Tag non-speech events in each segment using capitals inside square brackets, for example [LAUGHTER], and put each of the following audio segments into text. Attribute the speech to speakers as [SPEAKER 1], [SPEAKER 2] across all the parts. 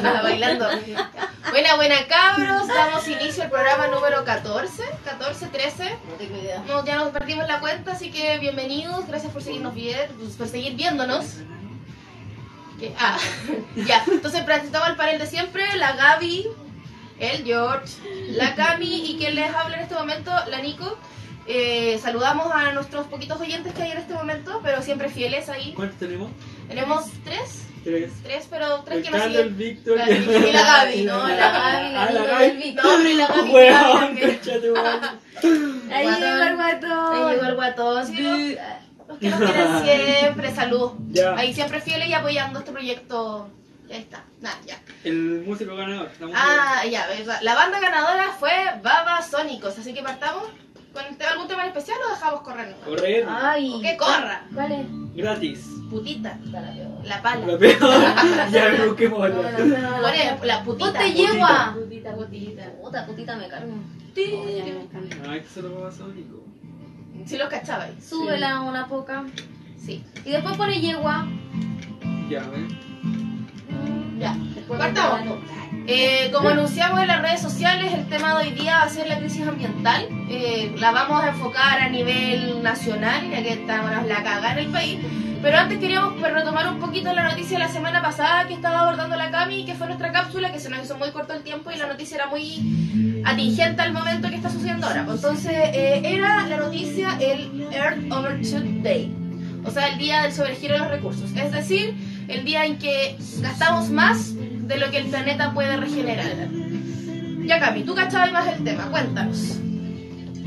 [SPEAKER 1] [LAUGHS] bailando. Buena, buena cabros, damos inicio al programa número 14, 14, 13.
[SPEAKER 2] No tengo idea.
[SPEAKER 1] No, ya nos perdimos la cuenta, así que bienvenidos, gracias por seguirnos bien, pues, por seguir viéndonos. Que- Ah, [LAUGHS] ya, entonces presentamos al panel de siempre, la Gaby, el George, la Cami y quien les habla en este momento, la Nico. Eh, saludamos a nuestros poquitos oyentes que hay en este momento, pero siempre fieles ahí.
[SPEAKER 3] ¿Cuántos tenemos?
[SPEAKER 1] Tenemos tres,
[SPEAKER 3] Tres.
[SPEAKER 1] tres, pero tres
[SPEAKER 3] El
[SPEAKER 1] que nos
[SPEAKER 3] Carlos, el
[SPEAKER 1] siguen.
[SPEAKER 3] Víctor
[SPEAKER 1] La- y la Gaby,
[SPEAKER 2] No, [LAUGHS]
[SPEAKER 1] la
[SPEAKER 2] Gaby, la
[SPEAKER 3] la
[SPEAKER 2] Nico
[SPEAKER 3] Gaby.
[SPEAKER 2] y el Víctor.
[SPEAKER 1] No, hombre, la Gaby.
[SPEAKER 3] Weón.
[SPEAKER 2] Ahí llegó el guatón.
[SPEAKER 1] Ahí llegó el guatón. sí, los, los que nos quieren siempre, salud.
[SPEAKER 3] Ya.
[SPEAKER 1] Ahí siempre fieles y apoyando este proyecto. Ya está, nada, ya.
[SPEAKER 3] El músico ganador. la.
[SPEAKER 1] Ah, ya, verdad. La banda ganadora fue Babasónicos, así que partamos con algún tema en especial o dejamos correr. nomás?
[SPEAKER 3] Correr.
[SPEAKER 2] Ay.
[SPEAKER 1] ¿O qué corra?
[SPEAKER 2] ¿Cuál es?
[SPEAKER 3] Gratis.
[SPEAKER 1] Putita,
[SPEAKER 2] Está la peor.
[SPEAKER 1] La pala.
[SPEAKER 3] La peor. [LAUGHS] ya me busqué
[SPEAKER 2] No,
[SPEAKER 3] otra.
[SPEAKER 2] no, no, no,
[SPEAKER 1] Pone
[SPEAKER 2] no.
[SPEAKER 1] la putita.
[SPEAKER 2] Ponte yegua.
[SPEAKER 1] Putita, putita.
[SPEAKER 2] Puta, putita me cargo.
[SPEAKER 3] Ay, que se lo va a Sónico.
[SPEAKER 1] Si los cachabais.
[SPEAKER 2] Súbela una poca.
[SPEAKER 1] Sí.
[SPEAKER 2] Y después pone yegua.
[SPEAKER 3] Ya, ¿ves?
[SPEAKER 1] Ya.
[SPEAKER 2] Después
[SPEAKER 1] Partamos. Eh, como anunciamos en las redes sociales, el tema de hoy día va a ser la crisis ambiental. Eh, la vamos a enfocar a nivel nacional, ya que estamos la caga en el país. Pero antes queríamos pues, retomar un poquito la noticia de la semana pasada que estaba abordando la Cami, que fue nuestra cápsula, que se nos hizo muy corto el tiempo y la noticia era muy atingente al momento que está sucediendo ahora. Pues, Entonces, eh, era la noticia el Earth Overshoot Day, o sea, el día del sobregiro de los recursos. Es decir, el día en que gastamos más de lo que el planeta puede regenerar. Ya, Cami, tú cachabas más el tema, cuéntanos.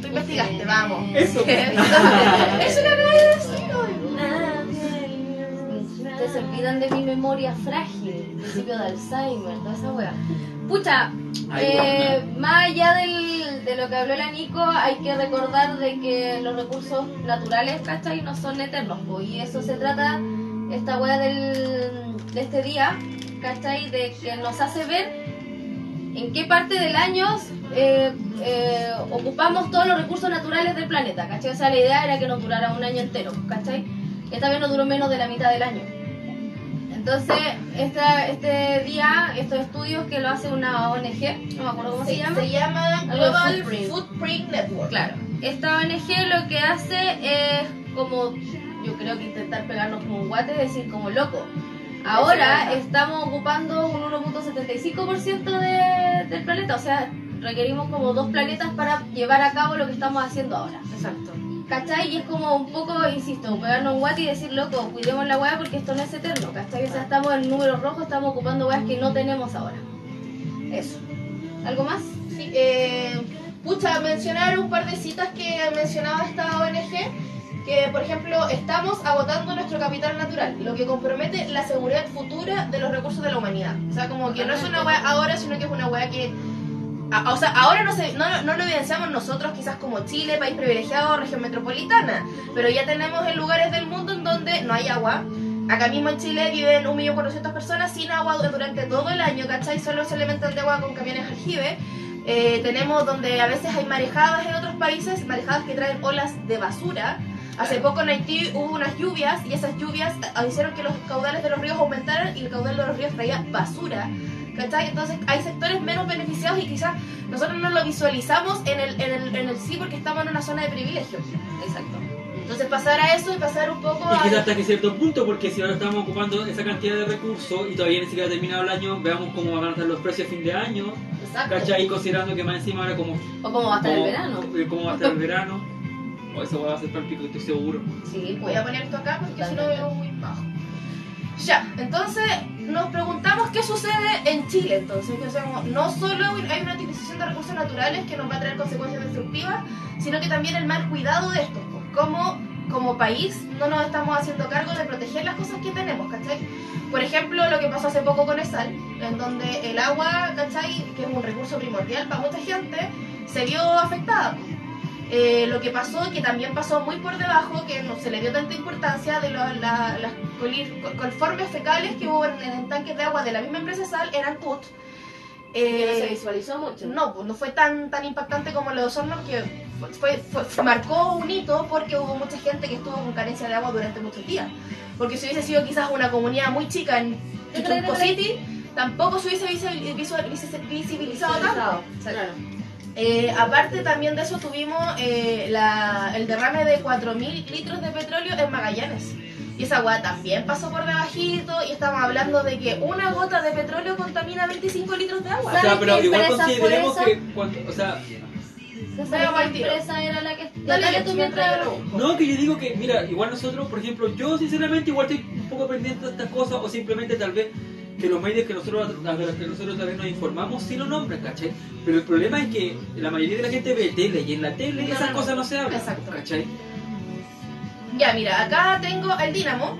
[SPEAKER 1] Tú investigaste, vamos.
[SPEAKER 3] Eso.
[SPEAKER 1] Eso de decir hoy.
[SPEAKER 2] Ustedes se olvidan de mi memoria frágil, principio de Alzheimer, toda esa wea. Pucha, eh, más allá del- de lo que habló la Nico, hay que recordar de que los recursos naturales, ¿cachai? No son eternos, po, y eso se trata, esta wea del, de este día, ¿cachai? De que nos hace ver en qué parte del año eh, eh, ocupamos todos los recursos naturales del planeta, ¿cachai? O sea, la idea era que nos durara un año entero, ¿cachai? Esta vez nos duró menos de la mitad del año. Entonces, esta, este día, estos estudios que lo hace una ONG, no me acuerdo cómo se
[SPEAKER 1] Sí,
[SPEAKER 2] llama.
[SPEAKER 1] Se llama Global
[SPEAKER 2] Footprint.
[SPEAKER 1] Footprint Network.
[SPEAKER 2] Claro, esta ONG lo que hace es como, yo creo que intentar pegarnos como un guate, es decir, como loco. Ahora estamos ocupando un 1.75% de, del planeta, o sea, requerimos como dos planetas para llevar a cabo lo que estamos haciendo ahora.
[SPEAKER 1] Exacto.
[SPEAKER 2] ¿Cachai? Y es como un poco, insisto, pegarnos un guate y decir, loco, cuidemos la weá porque esto no es eterno, ¿cachai? O sea, estamos en números rojos, estamos ocupando weas que no tenemos ahora. Eso. ¿Algo más?
[SPEAKER 1] Sí, eh, pucha, mencionar un par de citas que mencionaba esta ONG, que por ejemplo estamos agotando nuestro capital natural, lo que compromete la seguridad futura de los recursos de la humanidad. O sea, como que no es una weá ahora, sino que es una weá que... a- o sea, ahora no, se, no, no lo evidenciamos nosotros quizás como Chile, país privilegiado, región metropolitana, pero ya tenemos en lugares del mundo en donde no hay agua. Acá mismo en Chile viven 1.400.000 personas sin agua durante todo el año, ¿cachai? Solo se alimentan de agua con camiones aljibe. Eh, tenemos donde a veces hay marejadas en otros países, marejadas que traen olas de basura. Hace poco en Haití hubo unas lluvias y esas lluvias hicieron que los caudales de los ríos aumentaran y el caudal de los ríos traía basura. ¿Cachai? Entonces hay sectores menos beneficiados y quizás nosotros no lo visualizamos en el, en, el, en el sí porque estamos en una zona de privilegio.
[SPEAKER 2] Exacto.
[SPEAKER 1] Entonces pasar a eso y pasar un poco
[SPEAKER 3] Y
[SPEAKER 1] a...
[SPEAKER 3] quizás hasta que cierto punto, porque si ahora estamos ocupando esa cantidad de recursos y todavía ni siquiera ha terminado el año, veamos cómo van a estar los precios a fin de año,
[SPEAKER 1] Exacto.
[SPEAKER 3] ¿cachai? Y considerando que más encima ahora como...
[SPEAKER 2] O cómo va a estar el
[SPEAKER 3] como-
[SPEAKER 2] verano.
[SPEAKER 3] eh, ¿Cómo va a estar el verano? O eso va a ser para el pico, estoy seguro.
[SPEAKER 2] Sí,
[SPEAKER 1] Voy a poner esto acá porque si no veo muy bajo. Ya, entonces nos preguntamos qué sucede en Chile entonces, que no solo hay una utilización de recursos naturales que nos va a traer consecuencias destructivas, sino que también el mal cuidado de estos, pues, como como país no nos estamos haciendo cargo de proteger las cosas que tenemos, ¿cachai? Por ejemplo, lo que pasó hace poco con ESAL, en donde el agua, ¿cachai? Que es un recurso primordial para mucha gente, se vio afectada. Eh, lo que pasó, que también pasó muy por debajo, que no se le dio tanta importancia de lo- la- las coliformes fecales que hubo en, en tanques de agua de la misma empresa Sal, eran PUT.
[SPEAKER 2] Que no se
[SPEAKER 1] Eh,
[SPEAKER 2] visualizó mucho.
[SPEAKER 1] no, pues no fue tan tan impactante como lo de Osorno, que fue, fue- fue- marcó un hito porque hubo mucha gente que estuvo con carencia de agua durante muchos días. Porque si hubiese sido quizás una comunidad muy chica en Chuchunco City, tampoco se hubiese visi- visual- visi- visibilizado tanto.
[SPEAKER 2] Claro.
[SPEAKER 1] Eh, aparte también de eso tuvimos eh, la- el derrame de 4.000 litros de petróleo en Magallanes. Y esa weá también pasó por debajito y estamos hablando de que una gota de petróleo contamina 25 litros de agua.
[SPEAKER 3] O sea,
[SPEAKER 2] ¿Sabes
[SPEAKER 3] pero igual consideremos que cuando, o sea,
[SPEAKER 2] ¿Sabes qué empresa era la que...
[SPEAKER 1] Dale,
[SPEAKER 2] tú
[SPEAKER 1] mientras.
[SPEAKER 3] No, que yo digo que, mira, igual nosotros, por ejemplo, yo sinceramente igual estoy un poco pendiente de estas cosas o simplemente tal vez que los medios que nosotros, a los que nosotros vez nos informamos sí lo nombran, ¿cachai? Pero el problema es que la mayoría de la gente ve tele y en la tele
[SPEAKER 1] No,
[SPEAKER 3] esas
[SPEAKER 1] no.
[SPEAKER 3] cosas no se hablan,
[SPEAKER 1] Exacto.
[SPEAKER 3] ¿cachai?
[SPEAKER 1] Ya, mira, acá tengo el Dínamo.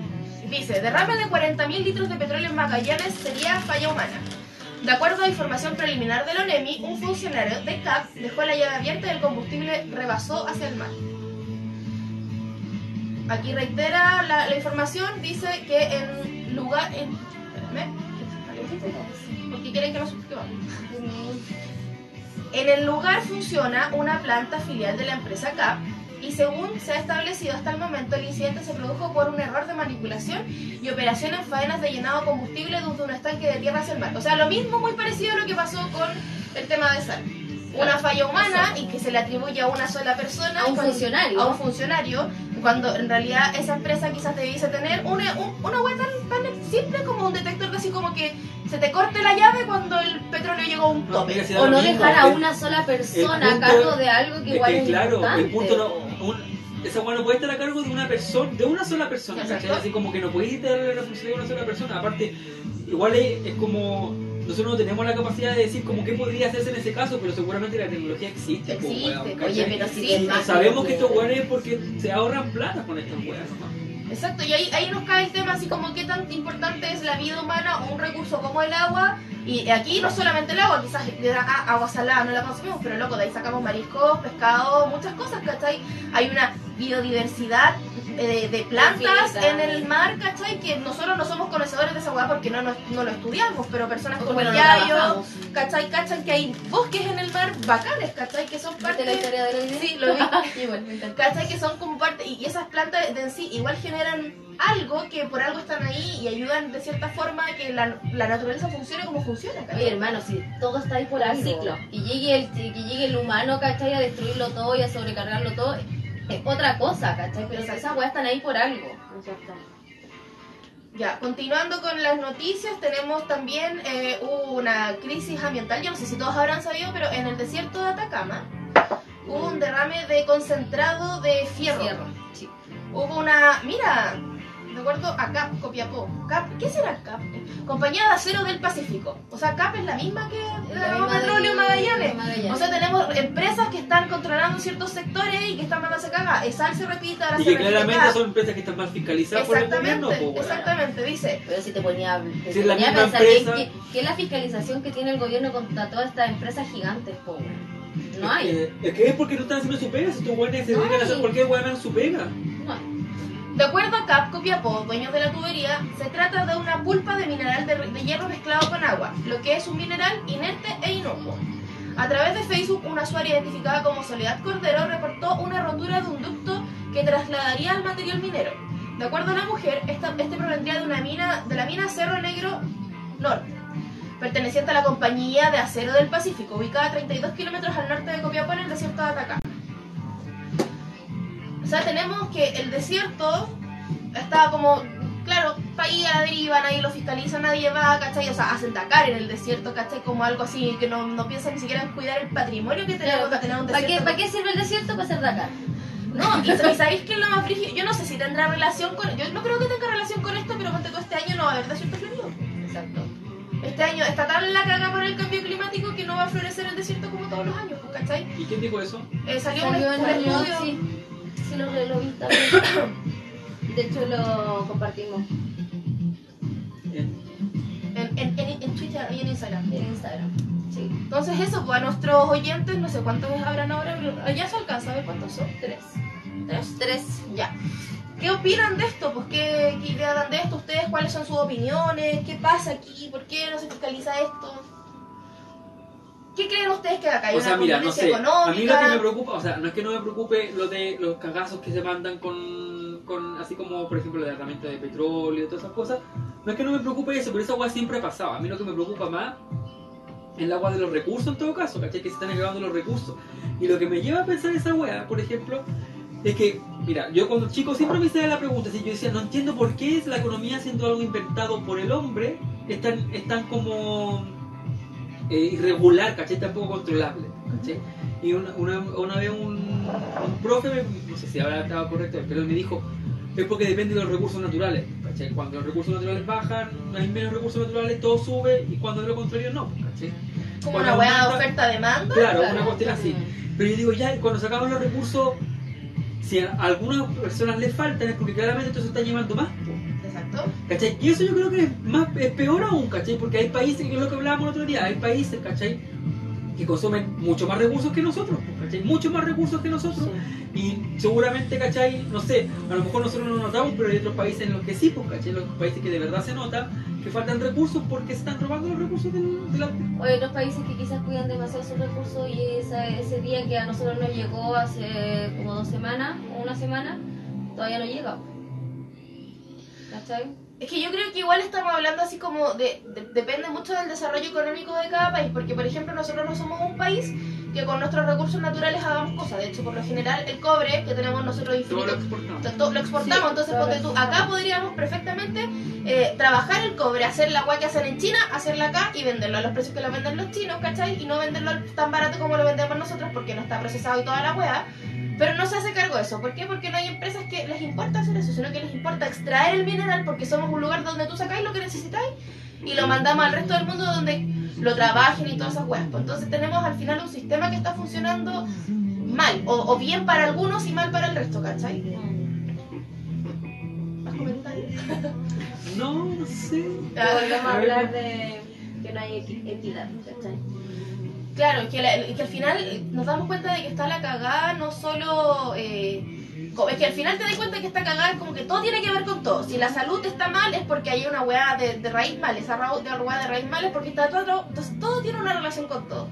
[SPEAKER 1] Dice, derrame de 40.000 litros de petróleo en Magallanes sería falla humana. De acuerdo a información preliminar de la ONEMI, un funcionario de CAP dejó la llave abierta y el combustible rebasó hacia el mar. Aquí reitera la, la información, dice que en lugar... En, espérame, porque quieren que lo suscribamos. En el lugar funciona una planta filial de la empresa CAP y según se ha establecido hasta el momento el incidente se produjo por un error de manipulación y operación en faenas de llenado de combustible desde un estanque de tierra hacia el mar. O sea, lo mismo muy parecido a lo que pasó con el tema de sal. Una falla humana y que se le atribuye a una sola persona.
[SPEAKER 2] A un funcionario.
[SPEAKER 1] A un funcionario, cuando en realidad esa empresa quizás debiese tener una, un- una web tan, tan simple como un detector de así como que se te corte la llave cuando el petróleo llegó a un
[SPEAKER 3] No,
[SPEAKER 1] tope.
[SPEAKER 2] O no
[SPEAKER 3] mismo,
[SPEAKER 2] dejar a
[SPEAKER 3] el-
[SPEAKER 2] una sola persona a cargo de algo que
[SPEAKER 3] es
[SPEAKER 2] igual
[SPEAKER 3] que,
[SPEAKER 2] es
[SPEAKER 3] claro,
[SPEAKER 2] importante.
[SPEAKER 3] el punto no, un- esa weá no puede estar a cargo de una persona, de una sola persona, ¿cachai? Así como que no puedes darle la responsabilidad a una sola persona. Aparte, igual es, es como nosotros no tenemos la capacidad de decir como qué podría hacerse en ese caso, pero seguramente la tecnología existe. po,
[SPEAKER 1] Existe,
[SPEAKER 3] weón,
[SPEAKER 1] oye,
[SPEAKER 2] pero si
[SPEAKER 1] Sí,
[SPEAKER 3] Sabemos que estos weones es porque se ahorran plata con estas weas.
[SPEAKER 1] Exacto, y ahí, ahí nos cae el tema así como qué tan importante es la vida humana o un recurso como el agua. Y aquí no solamente el agua, quizás ah, agua salada, no la consumimos, pero loco, de ahí sacamos mariscos, pescado, muchas cosas, ¿cachai? Hay una biodiversidad eh, de plantas
[SPEAKER 2] Infinita.
[SPEAKER 1] en el mar, ¿cachai? Que nosotros no somos conocedores de esa porque no, nos- no lo estudiamos, pero personas como
[SPEAKER 2] Bueno, no
[SPEAKER 1] Yayo,
[SPEAKER 2] trabajamos.
[SPEAKER 1] ¿cachai? ¿Cachan que hay bosques en el mar bacanes, ¿cachai? Que son parte
[SPEAKER 2] ¿Viste la historia de la?
[SPEAKER 1] Sí, lo vi. [LAUGHS]
[SPEAKER 2] Igual, me encanta.
[SPEAKER 1] ¿Cachai? Que son como parte, y esas plantas de en sí igual generan algo que por algo están ahí y ayudan de cierta forma a que la, la naturaleza funcione como funciona,
[SPEAKER 2] Oye,
[SPEAKER 1] ¿cachai?
[SPEAKER 2] hermano, si todo está ahí por
[SPEAKER 1] Algo.
[SPEAKER 2] el ciclo y llegue el, que llegue el humano, ¿cachai? A destruirlo todo y a sobrecargarlo todo, es otra cosa, ¿cachai? Pero
[SPEAKER 1] Exacto.
[SPEAKER 2] esas weas están ahí por algo.
[SPEAKER 1] Ya, continuando con las noticias, tenemos también eh, una crisis ambiental, yo no sé si todos habrán sabido, pero en el desierto de Atacama hubo un derrame de concentrado de fierro.
[SPEAKER 2] Fierro, sí.
[SPEAKER 1] Hubo una, mira, de acuerdo a CAP, Copiapó. CAP, ¿Qué será CAP? Compañía de Acero del Pacífico. O sea, CAP es la misma que
[SPEAKER 2] Es
[SPEAKER 1] la Petróleo
[SPEAKER 2] de-
[SPEAKER 1] Magallanes.
[SPEAKER 2] Magallanes.
[SPEAKER 1] O sea, tenemos empresas que están controlando ciertos sectores y que están mandándose caga. ESAL se repite, ahora
[SPEAKER 3] Y
[SPEAKER 1] se
[SPEAKER 3] que
[SPEAKER 1] repite
[SPEAKER 3] claramente son empresas que están mal fiscalizadas por el
[SPEAKER 1] Exactamente,
[SPEAKER 3] gobierno. po,
[SPEAKER 1] exactamente, dice.
[SPEAKER 2] Pero si te ponía, te
[SPEAKER 3] Si la
[SPEAKER 2] ponía a pensar
[SPEAKER 3] empresa-
[SPEAKER 2] que, que es la fiscalización que tiene el gobierno contra todas estas empresas gigantes, pobre. No hay.
[SPEAKER 3] Es que- es que es porque no están haciendo su pega, si estos weones se dedican a hacer cualquier en su pega.
[SPEAKER 2] No hay.
[SPEAKER 1] De acuerdo a CAP Copiapó, dueños de la tubería, se trata de una pulpa de mineral de, hierro mezclado con agua, lo que es un mineral inerte e inocuo. A través de Facebook, una usuaria identificada como Soledad Cordero reportó una rotura de un ducto que trasladaría al material minero. De acuerdo a la mujer, esta- este provendría de una mina, de la mina Cerro Negro Norte, perteneciente a la compañía de acero del Pacífico, ubicada a 32 kilómetros al norte de Copiapó en el desierto de Atacama. O sea, tenemos que el desierto está como, claro, está ahí a la deriva, nadie lo fiscaliza, nadie va, ¿cachai? O sea, hacen Dakar en el desierto, ¿cachai? Como algo así, que no, no piensan ni siquiera en cuidar el patrimonio que tenemos de tener un
[SPEAKER 2] ¿Para qué,
[SPEAKER 1] desierto.
[SPEAKER 2] ¿Para qué sirve el desierto? Para hacer Dakar.
[SPEAKER 1] No, y, y sabéis que es lo más frígido, yo no sé si tendrá relación con, yo no creo que tenga relación con esto, pero ponte tú este año no va a haber desierto florido.
[SPEAKER 2] Exacto.
[SPEAKER 1] Este año está tan la caga por el cambio climático que no va a florecer el desierto como todos los años, ¿cachai?
[SPEAKER 3] ¿Y quién dijo eso?
[SPEAKER 1] Eh, salió,
[SPEAKER 2] Salió
[SPEAKER 1] un,
[SPEAKER 2] en
[SPEAKER 1] un
[SPEAKER 2] el
[SPEAKER 1] estudio...
[SPEAKER 2] sí. Sí, lo, lo vi también. [COUGHS] De hecho, lo compartimos
[SPEAKER 1] En, en, en, en Twitter y en Instagram.
[SPEAKER 2] en Instagram. Sí.
[SPEAKER 1] Entonces eso, pues a nuestros oyentes, no sé cuántos habrán ahora, pero ya se alcanza a ver cuántos son.
[SPEAKER 2] Tres.
[SPEAKER 1] ¿Tres?
[SPEAKER 2] Tres.
[SPEAKER 1] Ya. ¿Qué opinan de esto? Pues ¿qué, qué idea dan de esto ustedes? ¿Cuáles son sus opiniones? ¿Qué pasa aquí? ¿Por qué no se fiscaliza esto? ¿Qué creen ustedes que acá hay
[SPEAKER 3] O
[SPEAKER 1] una
[SPEAKER 3] sea, mira, no sé. A mí lo que me
[SPEAKER 1] económica?
[SPEAKER 3] preocupa, o sea, no es que no me preocupe lo de los cagazos que se mandan con, con así como, por ejemplo, el derramamiento de petróleo y todas esas cosas, no es que no me preocupe eso, pero esa agua siempre ha pasado. A mí lo que me preocupa más es el agua de los recursos en todo caso, ¿cachai? Que se están acabando los recursos. Y lo que me lleva a pensar esa weá, por ejemplo, es que, mira, yo cuando chico siempre me hacía la pregunta, si yo decía, no entiendo por qué es la economía siendo algo inventado por el hombre, es tan, es tan como eh, irregular, ¿cachai? Tan poco controlable, ¿cachai? Y una, una, una vez un, un profe, me- no sé si ahora estaba correcto, pero me dijo, es porque depende de los recursos naturales, ¿cachai? Cuando los recursos naturales bajan, hay menos recursos naturales, todo sube, y cuando de lo contrario no, ¿cachai?
[SPEAKER 1] Como
[SPEAKER 3] Cuando
[SPEAKER 1] una
[SPEAKER 3] aumenta-
[SPEAKER 1] oferta-demanda.
[SPEAKER 3] Claro,
[SPEAKER 2] Claro.
[SPEAKER 3] una cuestión así. Pero yo digo, ya, cuando se acaban los recursos, si a algunas personas les faltan, es porque claramente esto se está llevando más. po.
[SPEAKER 1] Exacto.
[SPEAKER 3] ¿Cachai? Y eso yo creo que es más es peor aún, ¿cachai? Porque hay países, que es lo que hablábamos el otro día, hay países, ¿cachai? Que consumen mucho más recursos que nosotros, po, ¿cachai? Mucho más recursos que nosotros. Y seguramente, ¿cachai? No sé, a lo mejor nosotros no notamos, pero hay otros países en los que sí, pues, ¿cachai? Los países que de verdad se nota que faltan recursos porque se están robando los recursos del- de la...
[SPEAKER 2] O hay otros países que quizás cuidan demasiado sus recursos y esa- ese día que a nosotros nos llegó hace como dos semanas o una semana, todavía no llega.
[SPEAKER 1] Es que yo creo que igual estamos hablando así como de, de- depende mucho del desarrollo económico de cada país, porque por ejemplo nosotros no somos un país que con nuestros recursos naturales hagamos cosas, de hecho por lo general el cobre que tenemos nosotros
[SPEAKER 3] Todo
[SPEAKER 1] infinito
[SPEAKER 3] lo exportamos.
[SPEAKER 1] to- to- lo exportamos,
[SPEAKER 2] Sí,
[SPEAKER 1] entonces
[SPEAKER 2] todo lo
[SPEAKER 1] tú, acá podríamos perfectamente eh, trabajar el cobre, hacer la agua que hacen en China, hacerla acá y venderlo a los precios que lo venden los chinos, ¿cachai? Y no venderlo tan barato como lo vendemos nosotros porque no está procesado y toda la weá. Pero no se hace cargo de eso. ¿Por qué? Porque no hay empresas que les importa hacer eso, sino que les importa extraer el mineral porque somos un lugar donde tú sacáis lo que necesitáis y lo mandamos al resto del mundo donde lo trabajen y todas esas weas. Pues entonces tenemos al final un sistema que está funcionando mal, o, o bien para algunos y mal para el resto, ¿cachai? ¿Más comentarios? [LAUGHS]
[SPEAKER 3] No, no sé.
[SPEAKER 2] Volvemos a hablar de que no hay equi- equidad, ¿cachai?
[SPEAKER 1] Claro, que, la- que al final nos damos cuenta de que está la cagada no solo... eh, es que al final te das cuenta que esta cagada es como que todo tiene que ver con todo. Si la salud está mal es porque hay una weá de, de raíz mal, esa weá de raíz mal es porque está todo... Entonces todo tiene una relación con todo.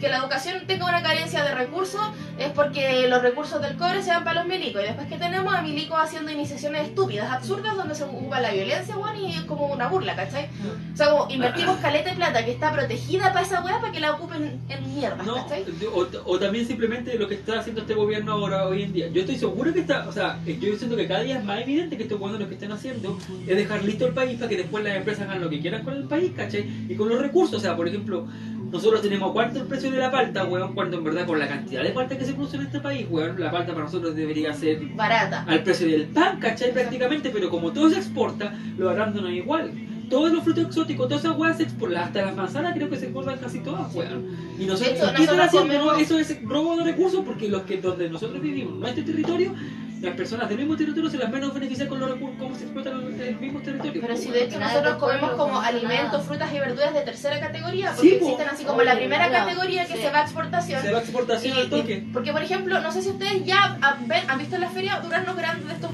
[SPEAKER 1] Que la educación tenga una carencia de recursos es porque los recursos del cobre se van para los milicos. Y después que tenemos a milicos haciendo iniciaciones estúpidas, absurdas, donde se ocupa la violencia, weón, y es como una burla, ¿cachai? O sea, como invertimos caleta de plata que está protegida para esa weá para que la ocupen en mierda,
[SPEAKER 3] No,
[SPEAKER 1] ¿cachai?
[SPEAKER 3] o, o también simplemente lo que está haciendo este gobierno ahora hoy en día. Yo estoy seguro que está, o sea, yo siento que cada día es más evidente que estos buenos lo que están haciendo es dejar listo el país para que después las empresas hagan lo que quieran con el país, ¿cachai? Y con los recursos, o sea, por ejemplo, nosotros tenemos cuánto el precio de la palta, weón, cuando en verdad con la cantidad de palta que se produce en este país, weón, la palta para nosotros debería ser
[SPEAKER 1] Barata.
[SPEAKER 3] al precio del pan, ¿cachai? Prácticamente, pero como todo se exporta, lo arándanos igual. Todos los frutos exóticos, todas esas weas se exportan, hasta las manzanas creo que se exportan casi todas, weón. Y nosotros, ¿qué están
[SPEAKER 1] nosotros
[SPEAKER 3] haciendo? no?
[SPEAKER 1] comemos-
[SPEAKER 3] Eso es robo de recursos porque los que donde nosotros vivimos, nuestro territorio, las personas del mismo territorio se las menos benefician con los recursos, cómo se explotan el, el mismo territorio.
[SPEAKER 1] Pero si de hecho nosotros
[SPEAKER 2] de
[SPEAKER 1] comemos como alimentos, frutas y verduras de tercera categoría,
[SPEAKER 3] Sí,
[SPEAKER 1] porque
[SPEAKER 3] po.
[SPEAKER 1] existen así como la primera
[SPEAKER 2] mira,
[SPEAKER 1] categoría que
[SPEAKER 2] sí.
[SPEAKER 1] se va a exportación.
[SPEAKER 3] Se va a exportación
[SPEAKER 1] Y-
[SPEAKER 3] al toque.
[SPEAKER 1] y- porque por ejemplo, no sé si ustedes ya han, ven- han visto en la feria duraznos grandes de estos,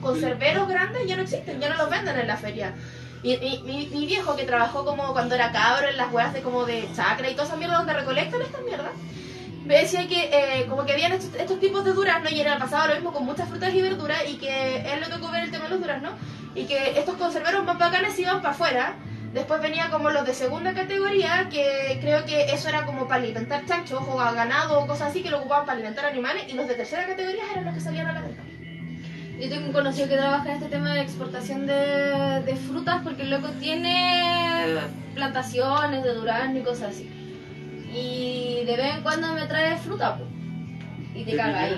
[SPEAKER 1] conserveros grandes, ya no existen, ya no los venden en la feria. Y, y- mi, mi viejo que trabajó como cuando era cabro en las huevas de como de chacra y toda esa mierda donde recolectan estas mierdas, me decía que eh, como que habían estos, estos tipos de duraznos y era pasado lo mismo con muchas frutas y verduras y que él le tocó ver el tema de los duraznos y que estos conserveros más bacanes iban para afuera. Después venía como los de segunda categoría, que creo que eso era como para alimentar chanchos o ganado o cosas así, que lo ocupaban para alimentar animales, y los de tercera categoría eran los que salían a la venta.
[SPEAKER 2] Yo tengo un conocido que trabaja en este tema de exportación de, de frutas porque el loco tiene plantaciones de durazno y cosas así. Y de vez en cuando me trae fruta, po. Y te
[SPEAKER 3] ¿De
[SPEAKER 2] cagáis.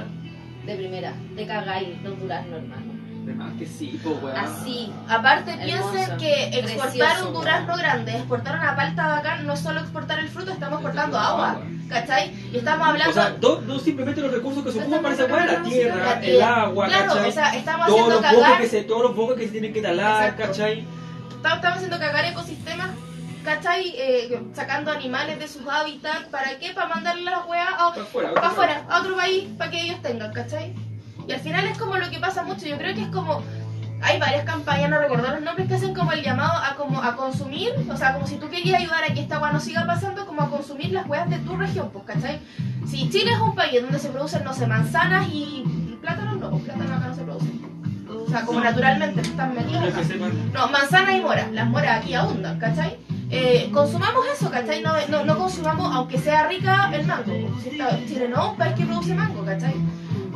[SPEAKER 2] De primera. Te cagáis los duraznos, hermano.
[SPEAKER 3] De más que sí, po, weón.
[SPEAKER 2] Así.
[SPEAKER 1] Aparte,
[SPEAKER 2] Hermoso,
[SPEAKER 1] piensen que exportar
[SPEAKER 2] precioso,
[SPEAKER 1] un durazno
[SPEAKER 2] weón.
[SPEAKER 1] grande, exportar una palta bacán, no es solo exportar el fruto, estamos exportando
[SPEAKER 3] Agua.
[SPEAKER 1] agua, ¿cachai? Y estamos hablando...
[SPEAKER 3] O sea, do- no simplemente los recursos que se ocupan para esa weá, la tierra,
[SPEAKER 1] La
[SPEAKER 3] el
[SPEAKER 1] tierra.
[SPEAKER 3] agua,
[SPEAKER 1] claro,
[SPEAKER 3] ¿cachai?
[SPEAKER 1] o sea, estamos
[SPEAKER 3] todos
[SPEAKER 1] haciendo
[SPEAKER 3] los bosques
[SPEAKER 1] cagar...
[SPEAKER 3] que se, todos los bosques que se tienen que talar,
[SPEAKER 1] Exacto.
[SPEAKER 3] ¿cachai?
[SPEAKER 1] Estamos, estamos haciendo cagar ecosistemas, ¿cachai? Eh, sacando animales de sus hábitats, ¿para qué? Para mandarle las weas a,
[SPEAKER 3] Para afuera,
[SPEAKER 1] para afuera, a otro país, para que ellos tengan, ¿cachai? Y al final es como lo que pasa mucho, yo creo que es como... Hay varias campañas, no recuerdo los nombres, que hacen como el llamado a como a consumir, o sea, como si tú querías ayudar a que esta agua no siga pasando, como a consumir las weas de tu región, pues, ¿cachai? Si Chile es un país donde se producen, no sé, manzanas y, y plátanos, no, pues plátanos acá no se producen. o sea, como naturalmente están metidos. No, manzana y mora. Las moras aquí abundan, ¿cachai? Eh, consumamos eso, ¿cachai? No, no, consumamos, aunque sea rica, el mango. Chile no es un país que produce mango, ¿cachai?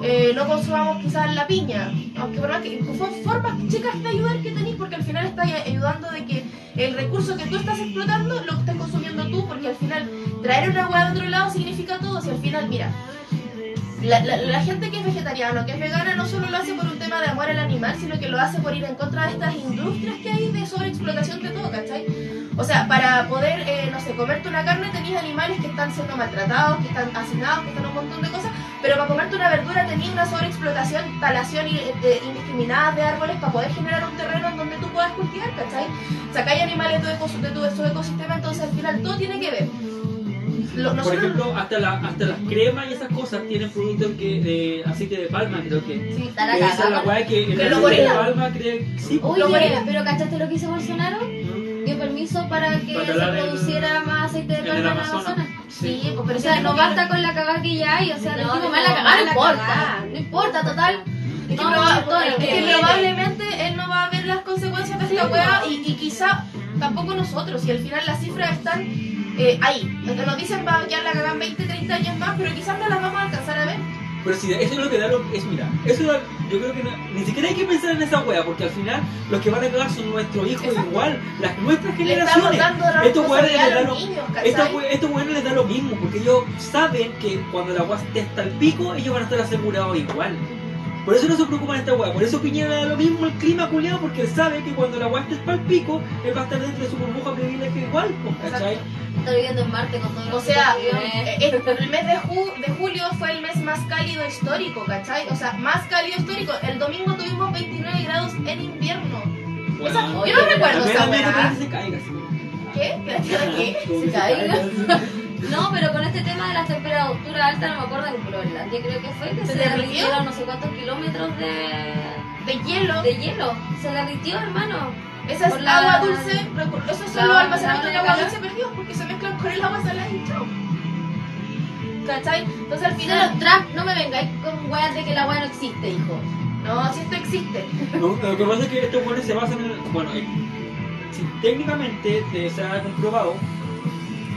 [SPEAKER 1] Eh, no consumamos quizás la piña, aunque por que son formas chicas de ayudar que tenéis, porque al final estás ayudando de que el recurso que tú estás explotando lo estés consumiendo tú, porque al final traer una hueá de otro lado significa todo. Si al final, mira, la, la- gente que es vegetariana que es vegana no solo lo hace por un tema de amor al animal, sino que lo hace por ir en contra de estas industrias que hay de sobreexplotación de todo, ¿cachai? O sea, para poder, eh, no sé, comerte una carne tenías animales que están siendo maltratados, que están hacinados, que están un montón de cosas, pero para comerte una verdura tenías una sobreexplotación, talación de- indiscriminada de árboles para poder generar un terreno en donde tú puedas cultivar, ¿cachai? Sacáis animales de tu, de de tu ecosistema, entonces al final todo tiene que ver. Lo-
[SPEAKER 3] Por
[SPEAKER 1] nosotros-
[SPEAKER 3] ejemplo, hasta, la, hasta las cremas y esas cosas tienen productos que, de aceite de palma, creo que.
[SPEAKER 2] Sí, está la
[SPEAKER 3] Esa es la weá que el
[SPEAKER 1] Que lo
[SPEAKER 3] aceite de palma cree. Sí, pues.
[SPEAKER 1] Lo
[SPEAKER 2] Oye, pero ¿cachaste lo que hizo Bolsonaro?
[SPEAKER 3] ¿no?
[SPEAKER 2] Dio permiso para que
[SPEAKER 3] Para
[SPEAKER 2] se produciera más aceite de palma en
[SPEAKER 3] Amazonas.
[SPEAKER 1] Sí, pues, pero
[SPEAKER 2] O sea, no
[SPEAKER 1] que-
[SPEAKER 2] basta con la cagada que ya hay, o sea,
[SPEAKER 4] No,
[SPEAKER 2] más la cagada no importa,
[SPEAKER 4] cagada.
[SPEAKER 2] no importa, total.
[SPEAKER 1] Es que,
[SPEAKER 2] No,
[SPEAKER 1] proba-
[SPEAKER 2] no, todo
[SPEAKER 1] es que
[SPEAKER 2] que viene.
[SPEAKER 1] probablemente él no va a ver las consecuencias de esta wea
[SPEAKER 2] no.
[SPEAKER 1] y, y quizá tampoco nosotros. Y al final las cifras están eh, ahí. Nos dicen va ya la cagan 20, 30 años más, pero quizás no las vamos a alcanzar a ver.
[SPEAKER 3] Pero si eso es lo que da lo, es mira, eso da- yo creo que no- ni siquiera hay que pensar en esa wea, porque al final los que van a cagar son nuestros hijos
[SPEAKER 1] Exacto.
[SPEAKER 3] igual, las nuestras generaciones. Estos weones les dan lo-
[SPEAKER 1] niños,
[SPEAKER 3] Estos les da lo mismo, porque ellos saben que cuando la wea esté hasta el pico, ellos van a estar asegurados igual. Por eso no se preocupan de esta wea, por eso Piñera da lo mismo el clima culiado, porque él sabe que cuando la wea esté para el pico, él va a estar dentro de su burbuja privilegio igual, pues, ¿cachai?
[SPEAKER 2] Está viviendo en Marte con todo
[SPEAKER 1] O sea, eh, el mes de, ju- de julio fue el mes más cálido histórico, ¿cachai? O sea, más cálido histórico. El domingo tuvimos 29 grados en invierno. Esa-
[SPEAKER 3] Bueno,
[SPEAKER 1] yo no recuerdo esa weá.
[SPEAKER 3] que se caiga, sí.
[SPEAKER 1] ¿Qué? ¿Que la tierra qué?
[SPEAKER 2] Se caiga. No, pero con este tema de las temperaturas altas, no me acuerdo en Groenlandia, creo que fue que
[SPEAKER 1] ¿Se
[SPEAKER 2] se,
[SPEAKER 1] derritió?
[SPEAKER 2] derritieron no sé cuántos kilómetros de,
[SPEAKER 1] De hielo.
[SPEAKER 2] de hielo. Se derritió, hermano.
[SPEAKER 1] Esa es
[SPEAKER 2] la-
[SPEAKER 1] agua dulce, esos son los almacenamientos de
[SPEAKER 2] la-
[SPEAKER 1] agua dulce perdidos porque se mezclan con el agua salada y chao. ¿Cachai? Entonces al final,
[SPEAKER 2] Trump, no me vengáis con weas de que la wea no existe, hijo.
[SPEAKER 1] no, si esto existe.
[SPEAKER 3] No, lo que pasa es que estos buenos se basan en el. Bueno, eh, si técnicamente se ha comprobado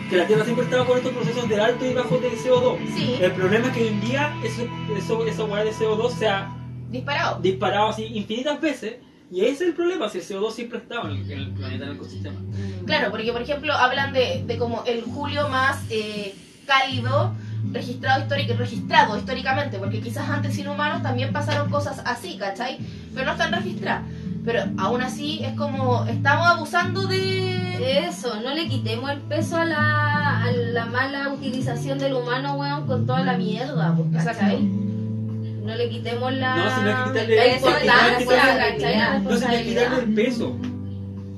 [SPEAKER 3] que la Tierra siempre estaba con estos procesos de alto y bajo de CO2.
[SPEAKER 1] Sí,
[SPEAKER 3] El problema es que hoy en día eso, eso, esa hueá de CO2 se ha
[SPEAKER 1] disparado.
[SPEAKER 3] disparado así infinitas veces. Y ese es el problema, si el CO2 siempre estaba en el, en el planeta, en el ecosistema.
[SPEAKER 1] Claro, porque por ejemplo hablan de, de como el julio más eh, cálido registrado, histórico, registrado históricamente, porque quizás antes sin humanos también pasaron cosas así, ¿cachai? Pero no están registradas. Pero aún así es como, estamos abusando de...
[SPEAKER 2] Eso, no le quitemos el peso a la, a la mala utilización del humano, weón, con toda la mierda, pues, ¿cachai? No le quitemos la,
[SPEAKER 3] No, si no hay que quitarle- quitarle-
[SPEAKER 2] ¿cachai? La
[SPEAKER 3] No que quitarle el peso.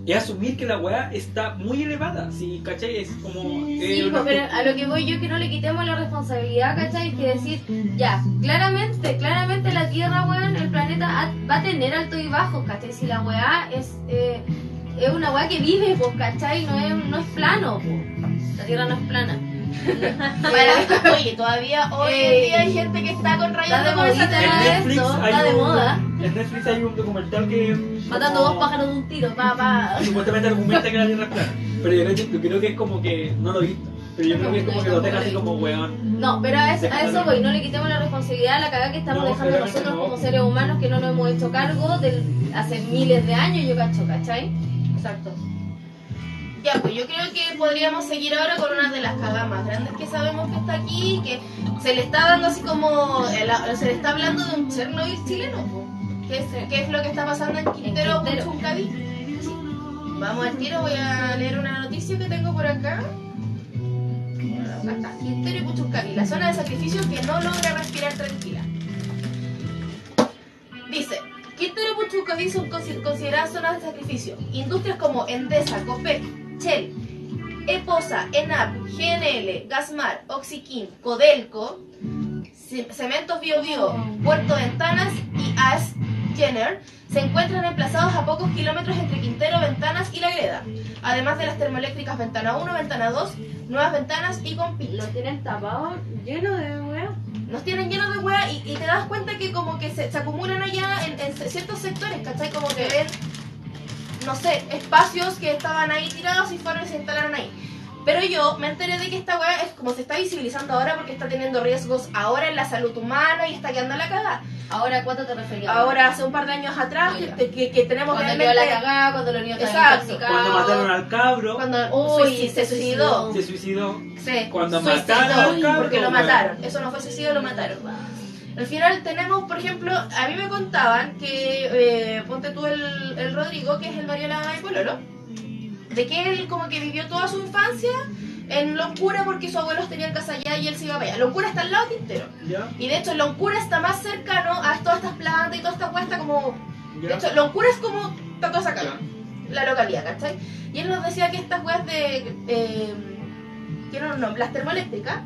[SPEAKER 3] Y asumir que la weá está muy elevada. Si, ¿cachai? Es como.
[SPEAKER 2] Sí,
[SPEAKER 3] eh,
[SPEAKER 2] pues,
[SPEAKER 3] una-
[SPEAKER 2] pero a lo que voy yo es que no le quitemos la responsabilidad, ¿cachai? Que decir, ya, claramente, claramente la Tierra, weón, el planeta va a tener altos y bajos, ¿cachai? Si la weá es, eh, es una weá que vive, pues, ¿cachai? No es, no es plano, pues. La Tierra no es plana. [LAUGHS]
[SPEAKER 1] Para- oye, todavía hoy en día hay gente que está con
[SPEAKER 2] Está de
[SPEAKER 3] hay
[SPEAKER 2] está de
[SPEAKER 3] un-
[SPEAKER 2] moda.
[SPEAKER 3] En Netflix hay un documental que.
[SPEAKER 2] Matando
[SPEAKER 3] como-
[SPEAKER 2] dos pájaros de un tiro, pa, pa.
[SPEAKER 3] Supuestamente argumenta que la Tierra es plana. Pero yo creo, yo creo que es como que. No lo he visto. Pero yo creo que es como que lo deja así como weón.
[SPEAKER 2] No, pero a eso, a eso voy, no le quitemos la responsabilidad a la cagada que estamos
[SPEAKER 3] No,
[SPEAKER 2] dejando nosotros
[SPEAKER 3] no.
[SPEAKER 2] como seres humanos que no nos hemos hecho cargo del, hace miles de años, yo cacho, ¿cachai?
[SPEAKER 1] Exacto. Ya, pues yo creo que podríamos seguir ahora con una de las cagas más grandes que sabemos que está aquí, que se le está dando así como, se le está hablando de un Chernobyl chileno. ¿Qué es, qué es lo que está pasando en Quintero? Sí. Vamos al tiro, voy a leer una noticia que tengo por acá. Quintero y Puchuncaví, la zona de sacrificio que no logra respirar tranquila. Dice, Quintero y Puchuncaví son consi- consideradas zonas de sacrificio. Industrias como Endesa, Copec, Shell, Eposa, ENAP, GNL, Gasmar, Oxiquim, Codelco, Cementos Bio Bio, Puerto Ventanas y AS Jenner se encuentran emplazados a pocos kilómetros entre Quintero, Ventanas y La Greda, además de las termoeléctricas Ventana 1, Ventana 2, Nuevas Ventanas y Compit.
[SPEAKER 4] Lo tienen tapado lleno de weá.
[SPEAKER 1] Nos tienen llenos de weas y, y te das cuenta que como que se, se acumulan allá en, en ciertos sectores, ¿cachai? Como que ven, no sé, espacios que estaban ahí tirados y fueron y se instalaron ahí. Pero yo me enteré de que esta wea es como se está visibilizando ahora porque está teniendo riesgos ahora en la salud humana y está quedando la cagada.
[SPEAKER 2] Ahora, ¿cuánto te referías?
[SPEAKER 1] Ahora, hace un par de años atrás,
[SPEAKER 2] Ah, ya.
[SPEAKER 1] que, que- que tenemos
[SPEAKER 2] Cuando
[SPEAKER 1] realmente...
[SPEAKER 2] la cagada, cuando los niños estaban
[SPEAKER 1] Exacto.
[SPEAKER 2] intoxicados.
[SPEAKER 3] Cuando mataron al cabro,
[SPEAKER 1] Cuando
[SPEAKER 2] Uy, se
[SPEAKER 1] se suicidó.
[SPEAKER 3] se suicidó.
[SPEAKER 1] Sí,
[SPEAKER 3] Cuando
[SPEAKER 1] suicidó,
[SPEAKER 3] mataron al cabro,
[SPEAKER 1] porque lo mataron. Eso no fue suicidio, lo mataron. Al final tenemos, por ejemplo, a mí me contaban que, eh, ponte tú el, el Rodrigo, que es el marido de mi pololo, de que él como que vivió toda su infancia en Loncura porque sus abuelos tenían casa allá y él se iba para allá. Loncura está al lado de Quintero.
[SPEAKER 3] ¿Ya?
[SPEAKER 1] Y de hecho Loncura está más cercano a todas estas plantas y toda esta cuesta como... De
[SPEAKER 3] ¿Ya?
[SPEAKER 1] hecho, Loncura es como cosa acá
[SPEAKER 3] Ya.
[SPEAKER 1] la localidad, ¿cachai? Y él nos decía que estas weas de. Eh, un nombre, las termoeléctricas,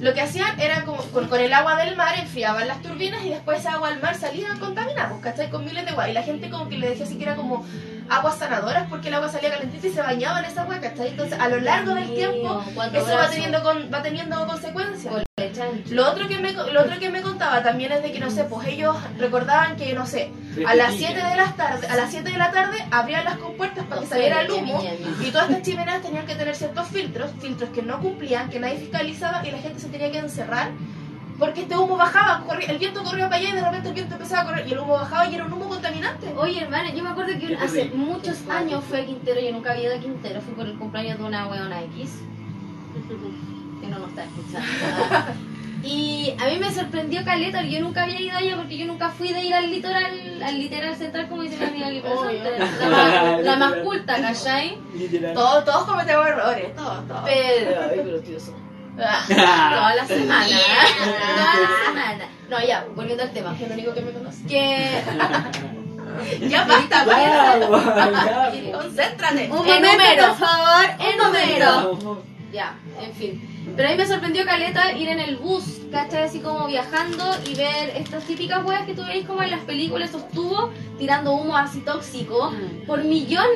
[SPEAKER 1] lo que hacían era como con, con el agua del mar enfriaban las turbinas y después esa agua del mar salía contaminada, pues, ¿cachai? Con miles de agua. Y la gente como que le decía así que era como aguas sanadoras porque el agua salía calentita y se bañaba en esa agua, ¿cachai? Entonces a lo largo del tiempo eso va teniendo, con- va teniendo consecuencias. Lo otro, que me, lo otro que me contaba también es de que, no sé, pues ellos recordaban que, no sé, a las 7 de la tarde, a las 7 de la tarde abrían las compuertas para que saliera el humo y todas estas chimeneas tenían que tener ciertos filtros, filtros que no cumplían, que nadie fiscalizaba y la gente se tenía que encerrar porque este humo bajaba, corría- el viento corría para allá y de repente el viento empezaba a correr y el humo bajaba y era un humo contaminante.
[SPEAKER 2] Oye, hermana, yo me acuerdo que hace muchos años fui a Quintero, yo nunca había ido a Quintero, fui por el cumpleaños de una weona X, [LAUGHS] que no nos está escuchando. Y a mí me sorprendió Caleta, porque yo nunca había ido allá porque yo nunca fui de ir al litoral, al literal central, como dice mi amiga aquí presente. La, [LAUGHS] más, la más culta, ¿cachai?
[SPEAKER 3] Literal.
[SPEAKER 1] Todos, todos cometemos errores, todos, todos.
[SPEAKER 2] Pero, ay, pero tío. Toda la semana, toda la [LAUGHS] semana. No, ya, volviendo al tema.
[SPEAKER 1] es el único que me conoce.
[SPEAKER 2] Que [LAUGHS]
[SPEAKER 1] Ya basta,
[SPEAKER 3] ya. [LAUGHS]
[SPEAKER 1] Concéntrate.
[SPEAKER 2] Un
[SPEAKER 1] En
[SPEAKER 2] momento,
[SPEAKER 1] número.
[SPEAKER 2] por favor, en número. Ya, en fin. Pero a mí me sorprendió Caleta ir en el bus, ¿cachai? Así como viajando y ver estas típicas weas que tú veis como en las películas, esos tubos tirando humo así tóxico por millón.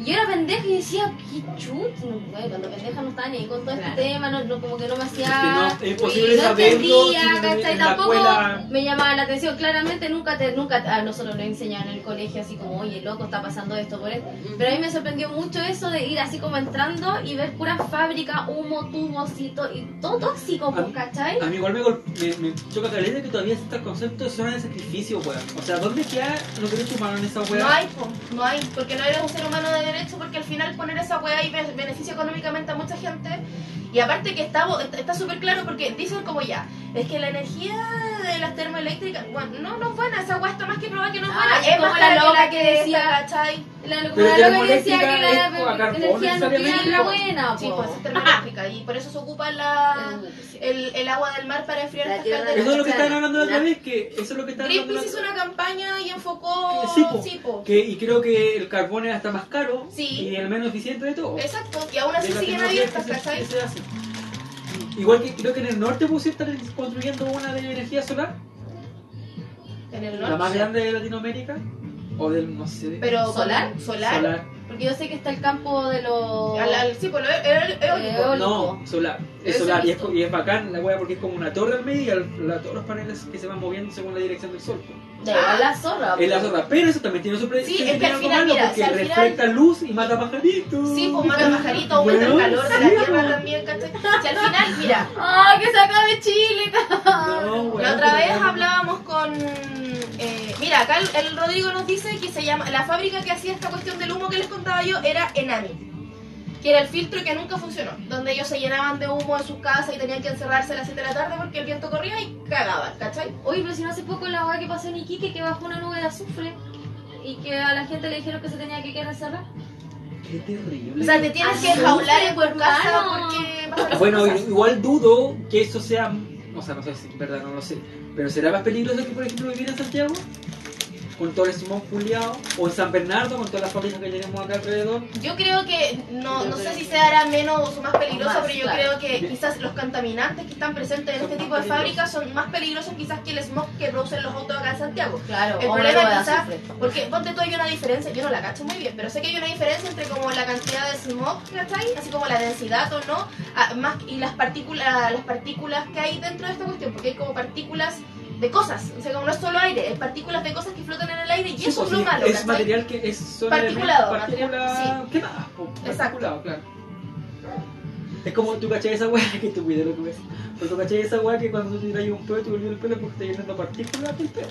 [SPEAKER 2] Y yo era pendeja y decía, qué chut. No, güey, cuando pendeja no estaba ni ahí con todo
[SPEAKER 4] Claro.
[SPEAKER 2] este tema, no, no, como que no me hacía.
[SPEAKER 3] Es que no, es imposible
[SPEAKER 2] no
[SPEAKER 3] saberlo
[SPEAKER 2] entendía,
[SPEAKER 3] si
[SPEAKER 2] Tampoco
[SPEAKER 3] escuela-
[SPEAKER 2] me llamaba la atención. Claramente nunca te, nunca a nosotros nos enseñaban en el colegio así como, oye, loco, está pasando esto por esto. Pero a mí me sorprendió mucho eso de ir así como entrando y ver pura fábrica, humo, tubos y, to- y todo tóxico, pues, ¿cachai?
[SPEAKER 3] A mí igual me, me, me choca caleta que todavía está el concepto de zona de sacrificio, weón. O sea, ¿dónde queda los derechos humanos en esa weá?
[SPEAKER 1] No hay, po, no hay, porque no eres un ser humano de derecho, porque al final poner esa weá y be- beneficia económicamente a mucha gente. Y aparte que está está súper claro porque dicen como ya, es que la energía de las termoeléctricas, bueno, no, no es buena, esa weá está más que probada que no es buena.
[SPEAKER 2] Ah, es
[SPEAKER 1] es
[SPEAKER 2] como
[SPEAKER 1] más
[SPEAKER 2] la loca
[SPEAKER 1] la
[SPEAKER 2] que
[SPEAKER 1] que
[SPEAKER 2] decía-
[SPEAKER 1] ¿cachai?
[SPEAKER 2] La
[SPEAKER 3] Pero
[SPEAKER 2] locura lo que decía que la
[SPEAKER 3] carbón,
[SPEAKER 2] energía nuclear era buena,
[SPEAKER 1] Sí,
[SPEAKER 2] po.
[SPEAKER 1] pues es [LAUGHS] termoeléctrica y por eso se ocupa la, el, el agua del mar para enfriar
[SPEAKER 4] La tierra
[SPEAKER 1] calderas.
[SPEAKER 3] Eso es lo que estaban hablando la otra vez, que eso es lo que estaban hablando
[SPEAKER 1] Greenpeace hizo
[SPEAKER 3] la
[SPEAKER 1] una campaña y enfocó...
[SPEAKER 3] Sí, po.
[SPEAKER 1] sí, po.
[SPEAKER 3] que, y creo que el carbón es hasta más caro
[SPEAKER 1] Sí.
[SPEAKER 3] y el menos eficiente de todo.
[SPEAKER 1] Exacto, y aún así
[SPEAKER 3] la
[SPEAKER 1] siguen abiertas, ¿cachai?
[SPEAKER 3] Igual que creo que en el norte están construyendo una de energía solar,
[SPEAKER 1] En el
[SPEAKER 3] la
[SPEAKER 1] norte.
[SPEAKER 3] más grande de Latinoamérica, o del, no sé,
[SPEAKER 1] Pero
[SPEAKER 2] ¿Solar?
[SPEAKER 1] Solar.
[SPEAKER 3] solar.
[SPEAKER 2] Porque yo sé que está el campo de los...
[SPEAKER 1] Al, al- sí, pues lo eólico.
[SPEAKER 2] Eólico.
[SPEAKER 3] No, solar. Es solar y es, y es bacán la wea porque es como una torre al medio y al- la- todos los paneles que se van moviendo según la dirección del sol. pues.
[SPEAKER 2] De la zorra.
[SPEAKER 3] Es la
[SPEAKER 2] po.
[SPEAKER 3] zorra, pero eso también tiene su pre-
[SPEAKER 1] Sí, es que al final,
[SPEAKER 3] malo
[SPEAKER 1] mira,
[SPEAKER 3] porque
[SPEAKER 1] si al final-
[SPEAKER 3] refleja luz y mata pajaritos.
[SPEAKER 1] Sí, pues mata pajarito, aumenta el calor de la tierra
[SPEAKER 3] po.
[SPEAKER 1] también, ¿cachai? Si al final, mira,
[SPEAKER 2] ¡Ah, que se acabe Chile! [LAUGHS]
[SPEAKER 3] No,
[SPEAKER 1] la otra vez
[SPEAKER 3] bueno.
[SPEAKER 1] hablábamos con. eh, mira, acá el, el Rodrigo nos dice que se llama. La fábrica que hacía esta cuestión del humo que les contaba yo era Enami. Que era el filtro que nunca funcionó. Donde ellos se llenaban de humo en sus casas y tenían que encerrarse a las 7 de la tarde porque el viento corría y cagaban, ¿cachai?
[SPEAKER 2] Oye, pero si no hace poco la hueá que pasó en Iquique que bajó una nube de azufre y que a la gente le dijeron que se tenía que quedar encerrada.
[SPEAKER 3] Qué terrible.
[SPEAKER 1] O sea, te tienes que
[SPEAKER 2] Azufre,
[SPEAKER 1] jaular en tu casa porque
[SPEAKER 3] Bueno,
[SPEAKER 1] cosas.
[SPEAKER 3] igual dudo que eso sea, o sea, no sé si es verdad, no lo sé, pero ¿será más peligroso que, por ejemplo, vivir en Santiago? Con todo el Simón Juliado, o en San Bernardo con todas las fábricas que tenemos acá alrededor.
[SPEAKER 1] Yo creo que, no, no sé si
[SPEAKER 2] que-
[SPEAKER 1] se hará menos o más peligroso,
[SPEAKER 2] Más,
[SPEAKER 1] pero yo
[SPEAKER 2] claro.
[SPEAKER 1] creo que quizás los contaminantes que están presentes en
[SPEAKER 3] Son
[SPEAKER 1] este tipo de fábricas son más peligrosos quizás que el smog que producen los autos acá en Santiago.
[SPEAKER 2] Claro,
[SPEAKER 1] El problema quizás, porque ponte tú hay una diferencia, yo no la cacho muy bien, pero sé que hay una diferencia entre como la cantidad de smog, ¿cachai? Así como la densidad o no, a- más y las partículas, las partículas que hay dentro de esta cuestión, porque hay como partículas de cosas, o sea, como no es solo aire, es partículas de cosas que flotan en el aire y
[SPEAKER 3] Sí,
[SPEAKER 1] eso
[SPEAKER 3] pues,
[SPEAKER 1] es lo
[SPEAKER 3] sí,
[SPEAKER 1] malo,
[SPEAKER 3] Es
[SPEAKER 1] ¿cachai?
[SPEAKER 3] material que es son
[SPEAKER 1] Particulado,
[SPEAKER 3] partículas-
[SPEAKER 1] material-
[SPEAKER 3] ¿Qué más? Particulado, claro. Es como tú cachai esa weá [LAUGHS] que tú pides lo que ves. Pero tú cachai esa weá que cuando tú tiras un pelo te volvió el pelo porque está llenando partículas del pelo.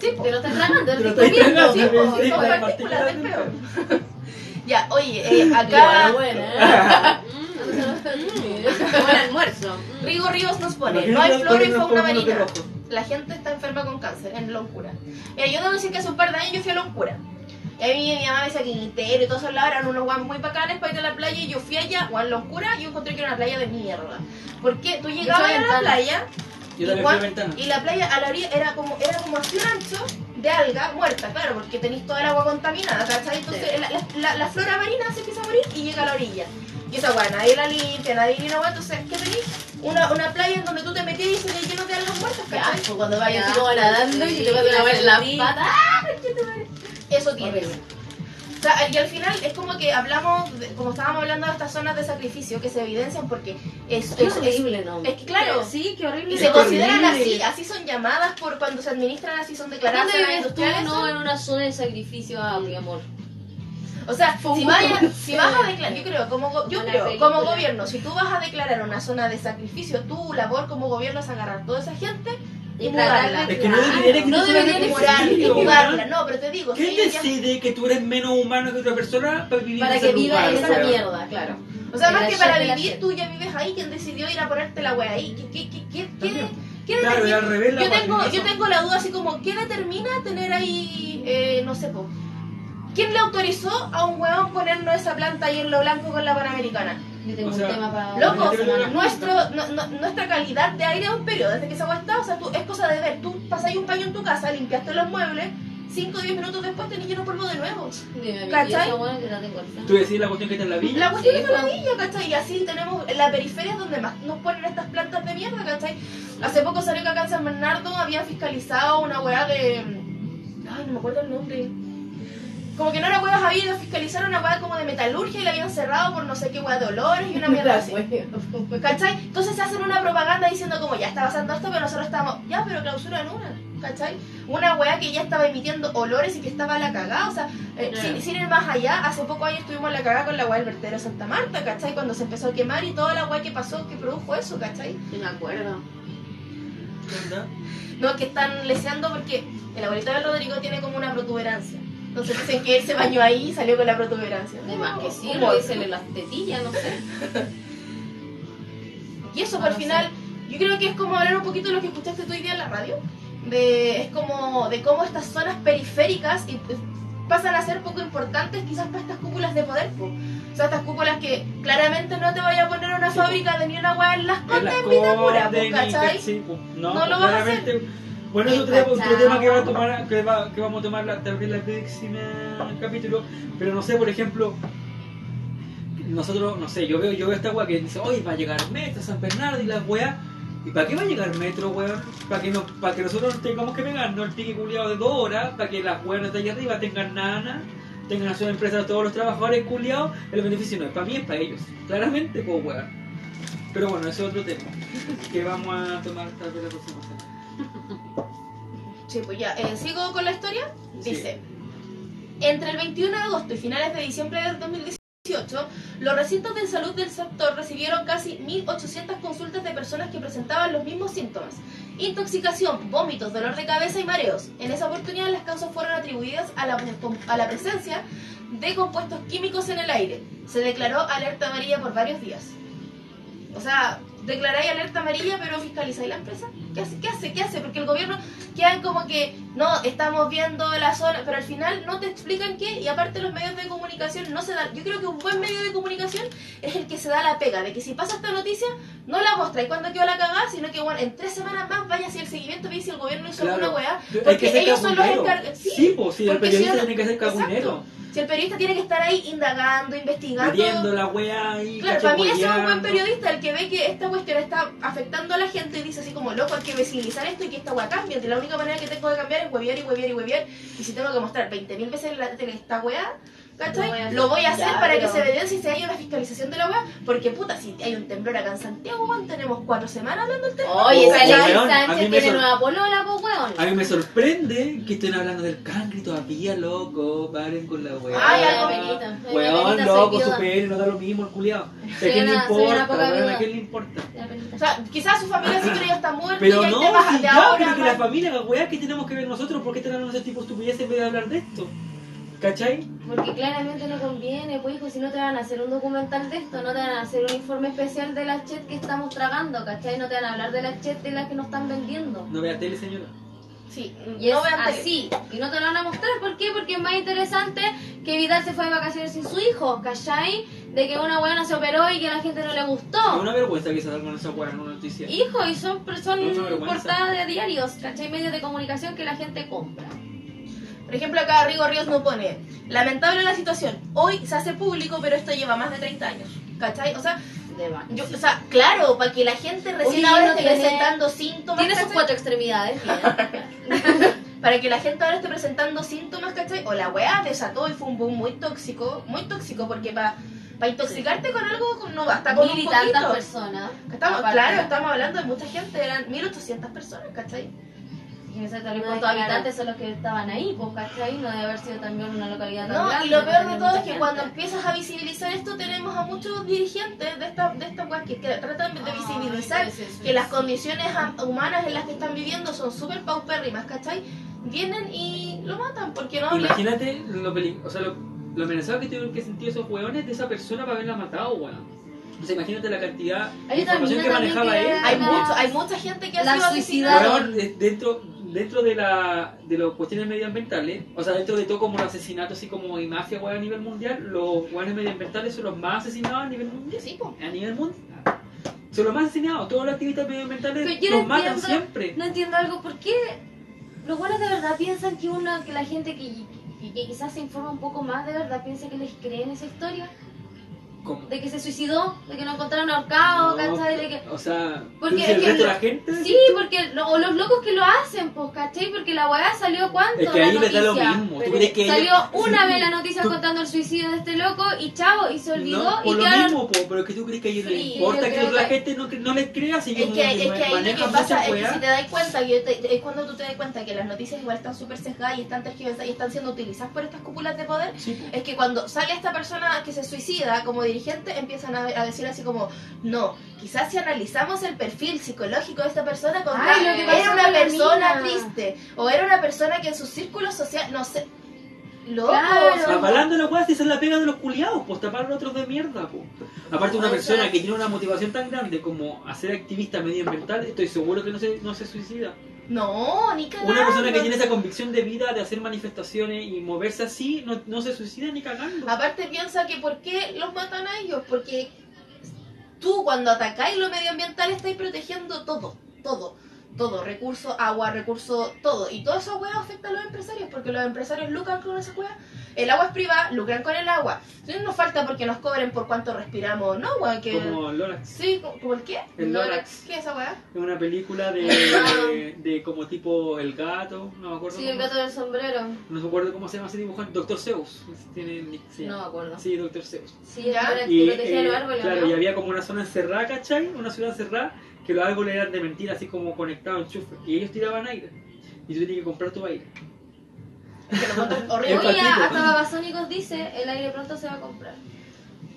[SPEAKER 1] Sí.
[SPEAKER 2] Te lo estás tragando, [LAUGHS] te lo estás comiendo.
[SPEAKER 1] Sí,
[SPEAKER 3] sí,
[SPEAKER 1] son
[SPEAKER 3] las
[SPEAKER 1] partículas del
[SPEAKER 3] del [LAUGHS]
[SPEAKER 1] Ya, oye, eh, acá
[SPEAKER 2] buena. Buen almuerzo.
[SPEAKER 1] Rigo Ríos nos pone, no hay flora y fauna marina. La gente está enferma con cáncer en Loncura. Mira, yo debo decir que hace un par de años yo fui a Loncura. Y a mí mi mamá me decía que Quintero y todos esos lados eran unos guan muy bacanes para ir a la playa. Y yo fui allá, Juan Loncura, y yo encontré que era una playa de mierda. Porque tú llegabas a la playa y, y la playa a la orilla era como, era como así un ancho de alga muerta, claro, porque tenéis toda el agua contaminada, ¿cachai? Entonces
[SPEAKER 2] Sí.
[SPEAKER 1] la- la- la flora marina se empieza a morir y llega a la orilla. Y esa agua nadie la limpia, nadie ni una agua, entonces, ¿qué tenéis? Una, una playa en donde tú te metías y se le llenó de algas muertas, ¿cachai?
[SPEAKER 2] pues cuando vayas así como nadando y te vas a lavar las patas.
[SPEAKER 1] Eso tiene. O sea, y al final es como que hablamos, de- como estábamos hablando de estas zonas de sacrificio que se evidencian porque es,
[SPEAKER 2] Qué
[SPEAKER 1] es,
[SPEAKER 2] horrible, ¿no?
[SPEAKER 1] es que claro,
[SPEAKER 2] Sí, qué horrible.
[SPEAKER 1] y se consideran
[SPEAKER 3] horrible.
[SPEAKER 1] así, así son llamadas por cuando se administran así, son declaradas
[SPEAKER 2] ¿Dónde vives tú? No, en una zona de sacrificio a mi amor.
[SPEAKER 1] O sea, si, vaya- si vas a declarar, yo creo, como, go- yo creo, como gobierno, si tú vas a declarar una zona de sacrificio, tu labor como gobierno es agarrar toda esa gente y mudarla.
[SPEAKER 3] Es que no debería
[SPEAKER 2] no
[SPEAKER 3] existir
[SPEAKER 1] Mudarla. No, pero te digo, si
[SPEAKER 3] ¿Quién
[SPEAKER 1] ya-
[SPEAKER 3] decide que tú eres menos humano que otra persona para vivir
[SPEAKER 2] Para
[SPEAKER 3] en
[SPEAKER 2] que
[SPEAKER 3] ese
[SPEAKER 2] viva
[SPEAKER 3] lugar,
[SPEAKER 2] en esa mierda, claro.
[SPEAKER 1] O sea, más que para vivir, tú ya vives ahí, ¿quién decidió ir a ponerte la wea ahí? ¿Qué, qué, qué, qué, qué,
[SPEAKER 3] Claro, al revés
[SPEAKER 1] yo tengo, yo tengo la duda así como, ¿qué determina tener ahí, eh, no sé, po? ¿Quién le autorizó a un huevón ponernos esa planta ahí en lo blanco con la Panamericana?
[SPEAKER 2] Yo tengo
[SPEAKER 3] O sea,
[SPEAKER 2] un tema para.
[SPEAKER 1] Loco,
[SPEAKER 2] una semana.
[SPEAKER 1] nuestro, no- no- nuestra calidad de aire es un periodo, desde que esa agua está, o sea, tú, es cosa de ver, tú pasáis un paño en tu casa, limpiaste los muebles, 5 o 10 minutos después tenés lleno polvo de nuevo.
[SPEAKER 2] Dime,
[SPEAKER 1] ¿Cachai?
[SPEAKER 2] que la tengo.
[SPEAKER 3] Tú decís la cuestión que está en la villa.
[SPEAKER 1] La cuestión
[SPEAKER 2] Sí,
[SPEAKER 1] es
[SPEAKER 2] pues.
[SPEAKER 1] maravilla, ¿cachai? Y así tenemos la periferia es donde más nos ponen estas plantas de mierda, ¿cachai? Hace poco salió que acá en San Bernardo habían fiscalizado una weá de. Ay, no me acuerdo el nombre. Como que no era huevas había ido a fiscalizar una weá como de metalurgia y la habían cerrado por no sé qué weá de olores y una [LAUGHS] mierda así. ¿Cachai? Entonces se hacen una propaganda diciendo como ya está pasando esto, pero nosotros estamos, ya, pero clausura en una, ¿cachai? Una weá que ya estaba emitiendo olores y que estaba a la cagada, o sea, eh, sin, sin ir más allá, hace poco años estuvimos en la cagada con la weá del vertedero de Santa Marta, ¿cachai? Cuando se empezó a quemar y toda la weá que pasó, que produjo eso, ¿cachai?
[SPEAKER 2] Sí, me acuerdo.
[SPEAKER 3] ¿Qué onda?
[SPEAKER 1] No, que están leseando porque el abuelito de Rodrigo tiene como una protuberancia. Entonces dicen que él se bañó ahí y salió con la protuberancia.
[SPEAKER 2] De más que sí, lo hice las tetillas, no sé. [LAUGHS]
[SPEAKER 1] Y eso,
[SPEAKER 2] No lo
[SPEAKER 1] final, yo creo que es como hablar un poquito de lo que escuchaste tú hoy día en la radio. De, es como de cómo estas zonas periféricas y, pues, pasan a ser poco importantes quizás para estas cúpulas de poder. po. O sea, estas cúpulas que claramente no te vaya a poner una
[SPEAKER 3] Sí,
[SPEAKER 1] fábrica de ni una hueá en las
[SPEAKER 3] En
[SPEAKER 1] condes en Vitacura, ¿cachai?
[SPEAKER 3] sí, no,
[SPEAKER 1] No lo vas a
[SPEAKER 3] claramente. Bueno, eso
[SPEAKER 2] En
[SPEAKER 3] tenemos otro tema que, va a tomar, que, va- que vamos a tomar la, vez la próxima capítulo. Pero no sé, por ejemplo, nosotros, no sé, yo veo, yo veo esta weá que dice, oye, va a llegar Metro, San Bernardo y las weas. ¿Y para qué va a llegar Metro, weón? Para que, no, para que nosotros tengamos que pegarnos el pique culiado de dos horas, para que las weas de allá arriba tengan nana, tengan a su empresa todos los trabajadores culiados, el beneficio no es para mí, es para ellos. Claramente, pues weón. Pero bueno, ese es otro tema que vamos a tomar tal vez la próxima semana.
[SPEAKER 1] Sí, pues ya, eh, sigo con la historia.
[SPEAKER 3] Sí.
[SPEAKER 1] Dice, entre el 21 de agosto y finales de diciembre del 2018, los recintos de salud del sector recibieron casi 1.800 consultas de personas que presentaban los mismos síntomas. Intoxicación, vómitos, dolor de cabeza y mareos. En esa oportunidad las causas fueron atribuidas a la, a la presencia de compuestos químicos en el aire. Se declaró alerta amarilla por varios días. O sea, declaráis alerta amarilla, pero fiscalizáis la empresa. ¿Qué hace? ¿Qué hace? ¿Qué hace? Porque el gobierno quedan como que, no, estamos viendo la zona, pero al final no te explican qué, y aparte los medios de comunicación no se dan. Yo creo que un buen medio de comunicación es el que se da la pega, de que si pasa esta noticia, no la muestra y cuando quedó la cagada, sino que bueno, en tres semanas más vaya hacia el seguimiento, ve si el gobierno hizo
[SPEAKER 3] Claro.
[SPEAKER 1] alguna weá, porque ellos son los encargados.
[SPEAKER 3] Sí, pues sí, el periodista
[SPEAKER 1] si
[SPEAKER 3] tiene que ser cagunero.
[SPEAKER 1] Exacto. Si el periodista tiene que estar ahí indagando, investigando.
[SPEAKER 3] Metiendo la wea y
[SPEAKER 1] Claro, para mí ese es un buen periodista, el que ve que esta cuestión está afectando a la gente y dice así como, loco, hay que visibilizar esto y que esta weá cambie. La única manera que tengo de cambiar es huevear y huevear y huevear. Y si tengo que mostrar 20.000 veces en la esta weá,
[SPEAKER 2] Lo voy a hacer.
[SPEAKER 1] Lo voy a hacer
[SPEAKER 2] Ya,
[SPEAKER 1] para que se evidencie si hay una fiscalización de la weá. Porque puta, si hay un temblor acá en Santiago, weón, tenemos cuatro semanas hablando del temblor.
[SPEAKER 2] Oye,
[SPEAKER 3] Oh,
[SPEAKER 2] Sánchez
[SPEAKER 3] me
[SPEAKER 2] tiene
[SPEAKER 3] sor-
[SPEAKER 2] nueva polola, weón.
[SPEAKER 3] A mí me sorprende que estén hablando del cancre y todavía, loco. Paren con la weá.
[SPEAKER 1] Ay,
[SPEAKER 2] me
[SPEAKER 3] Weón, loco, supere, no da lo mismo el culiao. ¿A quién le importa? quién le importa?
[SPEAKER 1] O sea, quizás su familia sí cree ya está muerta
[SPEAKER 3] Pero
[SPEAKER 1] y hay
[SPEAKER 3] no,
[SPEAKER 1] temas
[SPEAKER 3] si
[SPEAKER 1] de
[SPEAKER 3] ya,
[SPEAKER 1] ahora.
[SPEAKER 3] pero que la familia, la weá que tenemos que ver nosotros, ¿por qué están hablando de ese tipo de estupideces en vez de hablar de esto? ¿Cachai?
[SPEAKER 2] Porque claramente no conviene, pues hijo, si no te van a hacer un documental de esto, no te van a hacer un informe especial de las chet que estamos tragando, ¿cachai? No te van a hablar de las chet de las que nos están vendiendo.
[SPEAKER 3] No vea tele, señora.
[SPEAKER 1] Sí,
[SPEAKER 2] Y
[SPEAKER 1] no
[SPEAKER 2] es así, y no te lo van a mostrar, ¿por qué? Porque es más interesante que Vidal se fue de vacaciones sin su hijo, ¿cachai? De que una buena se operó y que a la gente no le
[SPEAKER 3] Es
[SPEAKER 2] gustó.
[SPEAKER 3] una vergüenza que se con esa weá en una noticia.
[SPEAKER 2] Hijo, y son, son
[SPEAKER 3] Es
[SPEAKER 2] portadas de diarios, ¿cachai? Medios de comunicación que la gente compra.
[SPEAKER 1] Por ejemplo, acá Rigo Ríos nos pone, lamentable la situación, hoy se hace público, pero esto lleva más de 30 años. ¿Cachai? O sea, yo, o sea claro, para que la gente recién
[SPEAKER 2] Oye,
[SPEAKER 1] ahora
[SPEAKER 2] no
[SPEAKER 1] esté
[SPEAKER 2] tiene-
[SPEAKER 1] presentando síntomas,
[SPEAKER 2] Tiene sus cuatro extremidades, [LAUGHS]
[SPEAKER 1] para que la gente ahora esté presentando síntomas, ¿cachai? O la weá desató y fue un boom muy tóxico, muy tóxico, porque para intoxicarte con algo no basta con
[SPEAKER 2] Mil y
[SPEAKER 1] un
[SPEAKER 2] tantas
[SPEAKER 1] poquito.
[SPEAKER 2] personas.
[SPEAKER 1] Estamos,
[SPEAKER 2] Aparte.
[SPEAKER 1] claro, estamos hablando de mucha gente, eran 1800 personas, ¿cachai?
[SPEAKER 2] Y tal
[SPEAKER 1] No,
[SPEAKER 2] cuántos habitantes son los que estaban ahí, pues, ¿cachai? No debe haber sido también una localidad tan
[SPEAKER 1] No,
[SPEAKER 2] grande.
[SPEAKER 1] y lo peor de todo es que
[SPEAKER 2] gente.
[SPEAKER 1] cuando empiezas a visibilizar esto tenemos a muchos dirigentes de esta, de esta que, que tratan de visibilizar
[SPEAKER 2] Ay, sí, sí,
[SPEAKER 1] que las
[SPEAKER 2] sí.
[SPEAKER 1] condiciones humanas en las que están viviendo son súper paupérrimas, ¿cachai? Vienen y lo matan porque no
[SPEAKER 3] Imagínate lo, peli- o sea, lo, lo amenazado que tuvieron que sentir esos hueones de esa persona para haberla matado, weón. O sea, imagínate la cantidad de información que manejaba
[SPEAKER 2] que
[SPEAKER 3] él.
[SPEAKER 1] hay
[SPEAKER 2] la-
[SPEAKER 1] mucho, hay mucha gente que ha sido
[SPEAKER 2] suicidada.
[SPEAKER 3] dentro, dentro de la de los cuestiones medioambientales, o sea, dentro de todo como los asesinatos así como y mafia weón, a nivel mundial, los weones medioambientales son los más asesinados a nivel mundial.
[SPEAKER 1] Sí, po.
[SPEAKER 3] A nivel mundial. Son los más asesinados. Todos los activistas medioambientales
[SPEAKER 2] no
[SPEAKER 3] los matan
[SPEAKER 2] entiendo-
[SPEAKER 3] siempre.
[SPEAKER 2] No entiendo algo, ¿por qué los buenos de verdad piensan que uno, que la gente que, que- que quizás se informa un poco más de verdad piensa que les creen esa historia?
[SPEAKER 3] ¿Cómo?
[SPEAKER 2] De que se suicidó, de que lo encontraron ahorcado,
[SPEAKER 3] No,
[SPEAKER 2] ¿cachai? De que...
[SPEAKER 3] O sea,
[SPEAKER 2] Porque
[SPEAKER 3] ¿tú dices
[SPEAKER 2] es
[SPEAKER 3] el
[SPEAKER 2] que
[SPEAKER 3] resto de la gente.
[SPEAKER 2] Sí, porque lo- o los locos que lo hacen, pues, ¿cachai? Porque la weá salió cuánto
[SPEAKER 3] Es que
[SPEAKER 2] la
[SPEAKER 3] ahí les da lo
[SPEAKER 2] noticia?
[SPEAKER 3] mismo. ¿Tú crees que
[SPEAKER 2] Salió
[SPEAKER 3] ellos-
[SPEAKER 2] una vez la noticia
[SPEAKER 3] Tú-
[SPEAKER 2] contando el suicidio de este loco y chavo, y se olvidó
[SPEAKER 3] No,
[SPEAKER 2] y
[SPEAKER 3] lo
[SPEAKER 2] quedaron...
[SPEAKER 3] mismo, po, pero que tú crees que a ellos les
[SPEAKER 2] Sí,
[SPEAKER 3] importa
[SPEAKER 2] yo
[SPEAKER 3] que
[SPEAKER 2] creo
[SPEAKER 3] la
[SPEAKER 2] que-
[SPEAKER 3] gente no, no les crea si
[SPEAKER 1] Es
[SPEAKER 3] ellos
[SPEAKER 1] que, es que ahí lo que pasa es que si te das cuenta, que te- es cuando tú te das cuenta que las noticias igual están súper sesgadas y están tergiversadas y están siendo utilizadas por estas cúpulas de poder,
[SPEAKER 3] Sí,
[SPEAKER 1] es que cuando sale esta persona que se suicida como dirigente, empiezan a, a decir así como, no, quizás si analizamos el perfil psicológico de esta persona, con
[SPEAKER 2] Ay, lo que
[SPEAKER 1] era una persona
[SPEAKER 2] mina.
[SPEAKER 1] triste, o era una persona que en su círculo social, no sé, loco,
[SPEAKER 2] Claro.
[SPEAKER 1] o sea,
[SPEAKER 3] Apalando la weá, si esa es la pega de los culiados, pues tapar a los otros de mierda, pues. Aparte, una persona que tiene una motivación tan grande como hacer activista medioambiental, estoy seguro que no se, no se suicida.
[SPEAKER 1] No, ni cagando.
[SPEAKER 3] Una persona que tiene esa convicción de vida de hacer manifestaciones y moverse así, no, no se suicida ni cagando.
[SPEAKER 1] Aparte piensa que ¿por qué los matan a ellos? Porque tú cuando atacáis lo medioambiental estáis protegiendo todo, todo, todo, recursos, agua, recursos, todo. Y todo eso weá afecta a los empresarios, porque los empresarios lucran con esa weá. El agua es privada, lucran con el agua. Entonces nos falta porque nos cobren por cuánto respiramos, ¿no, weón? Que...
[SPEAKER 3] Como Lorax.
[SPEAKER 1] Sí, ¿como el qué?
[SPEAKER 3] El Lorax.
[SPEAKER 1] ¿Qué es esa weá?
[SPEAKER 3] Es una película de, [LAUGHS] de como tipo El Gato, no me acuerdo.
[SPEAKER 2] Sí, el gato del sombrero.
[SPEAKER 3] No me acuerdo cómo se llama ese dibujante. Doctor Zeus. Tiene, sí.
[SPEAKER 2] No me acuerdo.
[SPEAKER 3] Sí, Doctor Zeus.
[SPEAKER 2] Sí,
[SPEAKER 1] Ya.
[SPEAKER 2] el
[SPEAKER 3] Y,
[SPEAKER 2] que protegía
[SPEAKER 3] eh,
[SPEAKER 2] los árboles,
[SPEAKER 3] claro,
[SPEAKER 2] ¿no?
[SPEAKER 3] y había como una zona encerrada, ¿cachai? Una ciudad cerrada, que los árboles eran de mentira, así como conectados, enchufe. Y ellos tiraban aire. Y tú tenías que comprar tu aire.
[SPEAKER 1] Que [LAUGHS] horrible.
[SPEAKER 2] Oye, hasta Babasónicos dice, el aire pronto se va a comprar.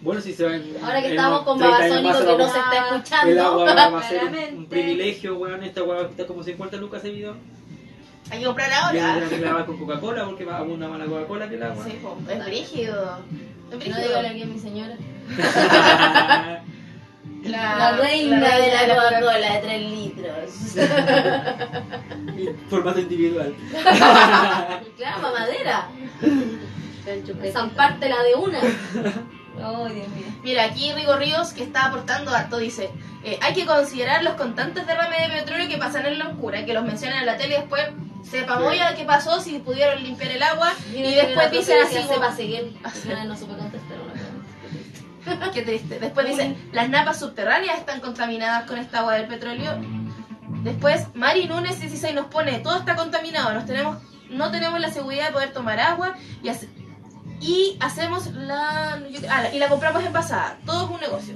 [SPEAKER 3] Bueno, si se ven.
[SPEAKER 2] Ahora que
[SPEAKER 3] en
[SPEAKER 2] estamos con
[SPEAKER 3] 30 años
[SPEAKER 2] Babasónicos que no
[SPEAKER 3] va
[SPEAKER 2] se está escuchando.
[SPEAKER 3] El agua va a ser un, privilegio, weón. Esta weá va a costar como 50 lucas ese video.
[SPEAKER 1] Hay que comprar ahora.
[SPEAKER 3] tendré que lavar con Coca-Cola porque va abunda más la Coca-Cola que el agua.
[SPEAKER 1] Sí, po, es brígido. Es
[SPEAKER 2] No
[SPEAKER 1] brígido.
[SPEAKER 2] dígale aquí a mi señora. [LAUGHS] [LAUGHS] La reina
[SPEAKER 1] la
[SPEAKER 2] de la Coca-Cola de 3 litros.
[SPEAKER 3] Formato individual. [LAUGHS]
[SPEAKER 2] claro, mamadera. Zampártela de una. Oh, Dios mío.
[SPEAKER 1] Mira, aquí Rigo Ríos, que está aportando harto, dice: eh, Hay que considerar los constantes derrames de petróleo que pasan en la oscura, que los mencionan en la tele y después sepa
[SPEAKER 3] Sí.
[SPEAKER 1] moya qué pasó, si pudieron limpiar el agua. Y después dicen así:
[SPEAKER 2] sepa seguir. [LAUGHS] Final no supe.
[SPEAKER 1] Qué triste. Después dicen: Las napas subterráneas están contaminadas con esta agua del petróleo. Después, Mari Núñez 16 nos pone: Todo está contaminado, nos tenemos, no tenemos la seguridad de poder tomar agua y hace- y hacemos la, ah, y la compramos envasada. Todo es un negocio.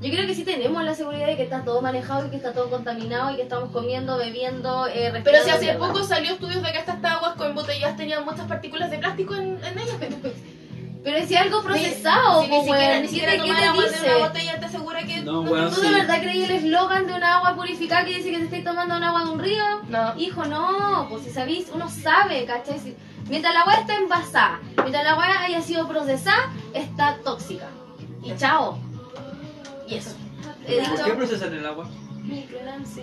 [SPEAKER 2] Yo creo que sí tenemos la seguridad de que está todo manejado y que está todo contaminado y que estamos comiendo, bebiendo, eh,
[SPEAKER 1] Pero si hace poco salió estudios de que estas aguas con botellas tenían muchas partículas de plástico en, en ellas. [LAUGHS]
[SPEAKER 2] Pero si algo procesado,
[SPEAKER 1] si
[SPEAKER 2] pues,
[SPEAKER 1] ni siquiera,
[SPEAKER 2] weón,
[SPEAKER 1] ni
[SPEAKER 2] ¿qué
[SPEAKER 1] siquiera
[SPEAKER 2] te- ¿qué
[SPEAKER 1] tomar
[SPEAKER 2] te
[SPEAKER 1] agua de
[SPEAKER 2] dice?
[SPEAKER 1] una botella te asegura que
[SPEAKER 3] No, weón,
[SPEAKER 2] ¿Tú
[SPEAKER 3] sí.
[SPEAKER 2] de verdad creí el eslogan de una agua purificada que dice que te estáis tomando un agua de un río?
[SPEAKER 1] No.
[SPEAKER 2] Hijo, no, pues si sabéis, uno sabe, ¿cachai? Si- mientras la agua está envasada, mientras la agua haya sido procesada, está tóxica. Y chao. Y eso.
[SPEAKER 3] ¿Por qué procesan el agua?
[SPEAKER 2] Microdancing.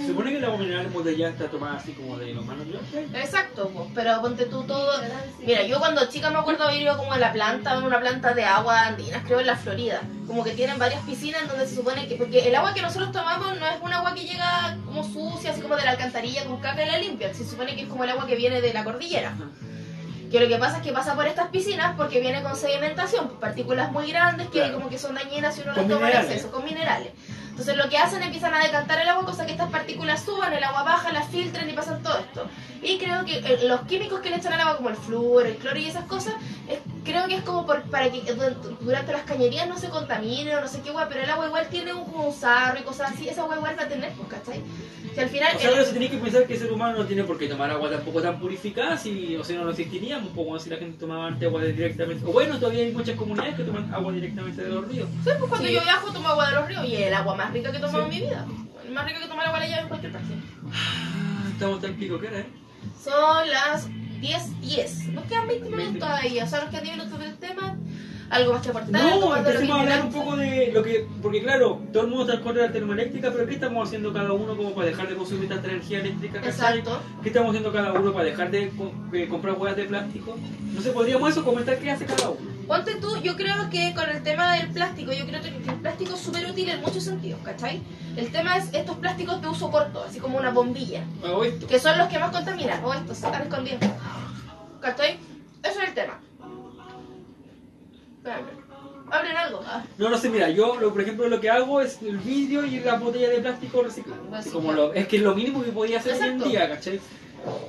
[SPEAKER 3] Se supone que el agua mineral embotellada está tomada así como de los manos
[SPEAKER 1] Exacto, pues, pero ponte tú todo. Mira, yo cuando chica me acuerdo haber ido como a la planta, una planta de agua andinas, creo en la Florida. Como que tienen varias piscinas donde se supone que. Porque el agua que nosotros tomamos no es un agua que llega como sucia, así como de la alcantarilla con caca y la limpia. Se supone que es como el agua que viene de la cordillera. Que lo que pasa es que pasa por estas piscinas porque viene con sedimentación, pues, partículas muy grandes que
[SPEAKER 3] Claro.
[SPEAKER 1] como que son dañinas si uno las toma en exceso, con minerales. Entonces lo que hacen empiezan a decantar el agua, cosa que estas partículas suban, el agua baja, las filtran y pasan todo esto. Y creo que eh, los químicos que le echan al agua, como el flúor, el cloro y esas cosas, es- creo que es como por, para que du- durante las cañerías no se contamine o no sé qué agua, pero el agua igual tiene un, como un sarro y cosas así, esa agua igual va a tener, pues, ¿cachai? Si al final...
[SPEAKER 3] O sea,
[SPEAKER 1] el-
[SPEAKER 3] se tiene que pensar que el ser humano no tiene por qué tomar agua tampoco tan purificada, si, o sea, no existiríamos, como si la gente tomaba antes agua directamente. O bueno, todavía hay muchas comunidades que toman agua directamente de los ríos.
[SPEAKER 1] Sí, pues cuando
[SPEAKER 2] Sí.
[SPEAKER 1] yo viajo tomo agua de los ríos y es el agua más rica que he tomado
[SPEAKER 3] Sí.
[SPEAKER 1] en mi vida. El más rica que tomar agua de llave en cualquier parte.
[SPEAKER 3] Ah, Estamos tan pico que era, ¿eh?
[SPEAKER 1] Son las 10.10. 10. Nos quedan 20 minutos
[SPEAKER 3] 20.
[SPEAKER 1] todavía. O sea, nos quedan 10 minutos del tema. Algo más que aportar.
[SPEAKER 3] No,
[SPEAKER 1] de
[SPEAKER 3] empecemos a hablar un poco de lo que. Porque, claro, todo el mundo está en contra de la termoeléctrica, pero ¿qué estamos haciendo cada uno como para dejar de consumir tanta energía eléctrica? ¿cachai?
[SPEAKER 1] Exacto.
[SPEAKER 3] ¿Qué estamos haciendo cada uno para dejar de co- eh, comprar huevas de plástico? No sé, podríamos eso comentar qué hace cada uno.
[SPEAKER 1] Ponte tú, yo creo que con el tema del plástico, yo creo que el plástico es súper útil en muchos sentidos, ¿cachai? El tema es estos plásticos de uso corto, así como una bombilla,
[SPEAKER 3] Hago esto.
[SPEAKER 1] que son los que más contaminan. O estos, están escondiendo. ¿Cachai? Ese es el tema. Abren algo. Ah.
[SPEAKER 3] No, no sé, mira, yo, lo, por ejemplo, lo que hago es el vidrio y la botella de plástico reciclado. Como lo- es que es lo mínimo que podía hacer hoy en
[SPEAKER 1] Exacto.
[SPEAKER 3] día, ¿cachai?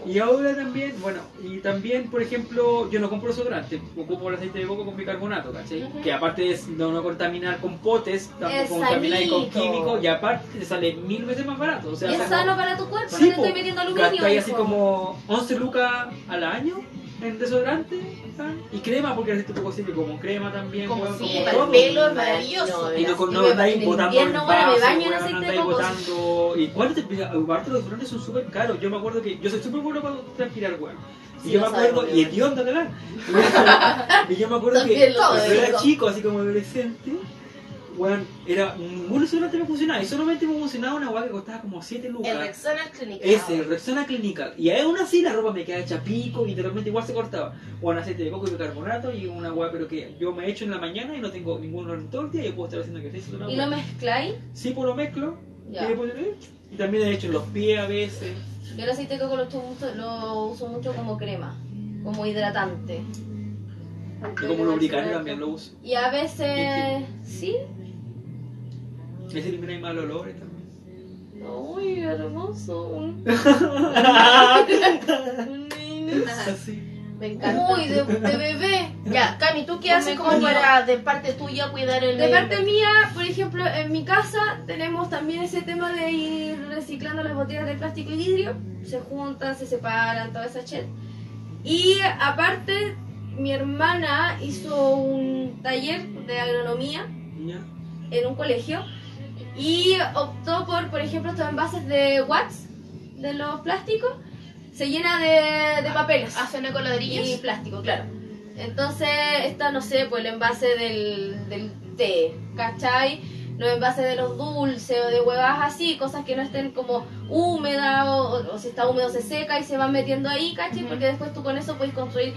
[SPEAKER 3] Y ahora también, bueno, y también, por ejemplo, yo no compro desodorante, ocupo el aceite de coco con bicarbonato, ¿cachai?
[SPEAKER 1] Ujú.
[SPEAKER 3] Que aparte de no, no contaminar con potes, tampoco
[SPEAKER 2] Es
[SPEAKER 3] contaminar con químicos, y aparte te sale mil veces más barato. O sea,
[SPEAKER 2] Y es
[SPEAKER 3] como-
[SPEAKER 2] sano para tu cuerpo,
[SPEAKER 3] Sí,
[SPEAKER 2] no te estoy metiendo aluminio.
[SPEAKER 3] gastáis así como 11 lucas al año en desodorante y crema porque el resto tú consigues como crema también
[SPEAKER 1] como, sí,
[SPEAKER 3] como
[SPEAKER 1] pelo es maravilloso.
[SPEAKER 3] Y no, no andáis botando
[SPEAKER 2] me baño no
[SPEAKER 3] andáis botando. Y cuál te aparte los desodorantes son súper caros. Yo me acuerdo que yo soy súper bueno para transpirar weón. Y yo me acuerdo,
[SPEAKER 2] sabe,
[SPEAKER 3] y hedionda, ¿verdad? [LAUGHS] y yo me acuerdo que cuando era chico, así como adolescente, weón, era ningún desodorante me funcionaba. Y solamente me funcionaba una weá que costaba como 7 lucas.
[SPEAKER 1] El Rexona Clinic.
[SPEAKER 3] Ese, el Rexona Clinical. Y aún así la ropa me queda hecha pico y literalmente igual se cortaba. O en aceite de coco y bicarbonato y una agua, pero que yo me echo en la mañana y no tengo ningún olor en todo el día y puedo estar haciendo que esté
[SPEAKER 2] ¿Y lo mezcláis?
[SPEAKER 3] Sí, pues lo mezclo.
[SPEAKER 2] Ya.
[SPEAKER 3] Y, también he hecho en los pies a veces.
[SPEAKER 2] Yo el aceite de coco lo uso mucho, lo uso mucho como crema, como hidratante.
[SPEAKER 3] Y como lubricante también lo uso.
[SPEAKER 2] Y a veces, sí,
[SPEAKER 3] Ese elimina malos olores también.
[SPEAKER 2] Uy, hermoso. [LAUGHS]
[SPEAKER 3] Así.
[SPEAKER 1] Me encanta.
[SPEAKER 2] Uy, de, de bebé.
[SPEAKER 1] Ya, Cami, ¿tú qué haces como
[SPEAKER 2] coño.
[SPEAKER 1] para de parte tuya cuidar el
[SPEAKER 2] De parte mía, por ejemplo, en mi casa tenemos también ese tema de ir reciclando las botellas de plástico y vidrio. Se juntan, se separan, toda esa shit. Y aparte, mi hermana hizo un taller de agronomía
[SPEAKER 3] ¿Ya?
[SPEAKER 2] en un colegio y optó por, por ejemplo, estos envases de watts de los plásticos, se llena de, de papeles
[SPEAKER 1] ¿Hacen
[SPEAKER 2] y
[SPEAKER 1] ecoladrillos?
[SPEAKER 2] plástico, claro. Entonces, está, no sé, pues el envase del, del té, ¿cachai? Los envases de los dulces o de huevas así, cosas que no estén como húmedas o, o si está húmedo se seca y se van metiendo ahí, ¿cachai? Porque después tú con eso puedes construir,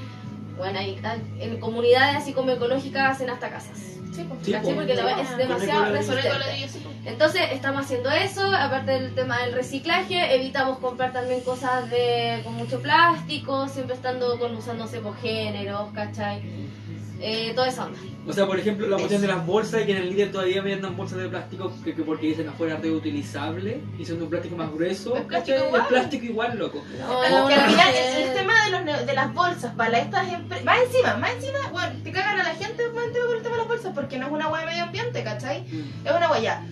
[SPEAKER 2] bueno, ahí, ah, en comunidades así como ecológicas hacen hasta casas.
[SPEAKER 1] Sí, pues.
[SPEAKER 3] Sí,
[SPEAKER 2] ¿Cachai?
[SPEAKER 3] po.
[SPEAKER 2] Porque la- es demasiado
[SPEAKER 3] Con
[SPEAKER 2] Entonces estamos haciendo eso, aparte del tema del reciclaje, evitamos comprar también cosas de con mucho plástico, siempre estando con usándose por géneros, ¿cachai? Eh, toda esa onda.
[SPEAKER 3] O sea, por ejemplo, la cuestión de las bolsas, que en el líder todavía me andan bolsas de plástico que, que porque dicen afuera reutilizable y son de un plástico más grueso.
[SPEAKER 1] Es plástico
[SPEAKER 3] ¿cachai?
[SPEAKER 1] igual.
[SPEAKER 3] Es plástico igual, loco.
[SPEAKER 2] No,
[SPEAKER 1] Es que al
[SPEAKER 2] no
[SPEAKER 1] final el, el tema de, los, de las bolsas para estas empresas, más encima, más encima, bueno, te cagan a la gente más encima con el tema de las bolsas porque no es una hueá de medio ambiente, ¿cachai?
[SPEAKER 3] Mm.
[SPEAKER 1] Es una huella.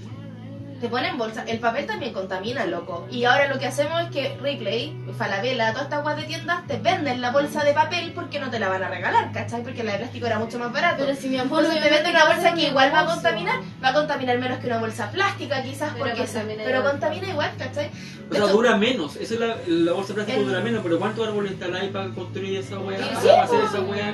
[SPEAKER 1] Te ponen bolsa. El papel también contamina, loco. Y ahora lo que hacemos es que Ripley, Falabella, todas estas guas de tiendas te venden la bolsa de papel porque no te la van a regalar, ¿cachai? Porque la de plástico era mucho más barato.
[SPEAKER 2] Pero si mi amor
[SPEAKER 1] Entonces te venden una bolsa que igual va a contaminar, va a contaminar menos que una bolsa plástica quizás,
[SPEAKER 2] Pero
[SPEAKER 1] porque
[SPEAKER 2] contamina
[SPEAKER 1] pero
[SPEAKER 2] igual.
[SPEAKER 1] contamina igual, ¿cachai?
[SPEAKER 3] O sea, dura menos. Esa es la, la bolsa
[SPEAKER 1] El-
[SPEAKER 3] dura menos, pero ¿cuántos árboles instaláis para construir esa weá?
[SPEAKER 1] Sí,
[SPEAKER 3] para hacer esa weá?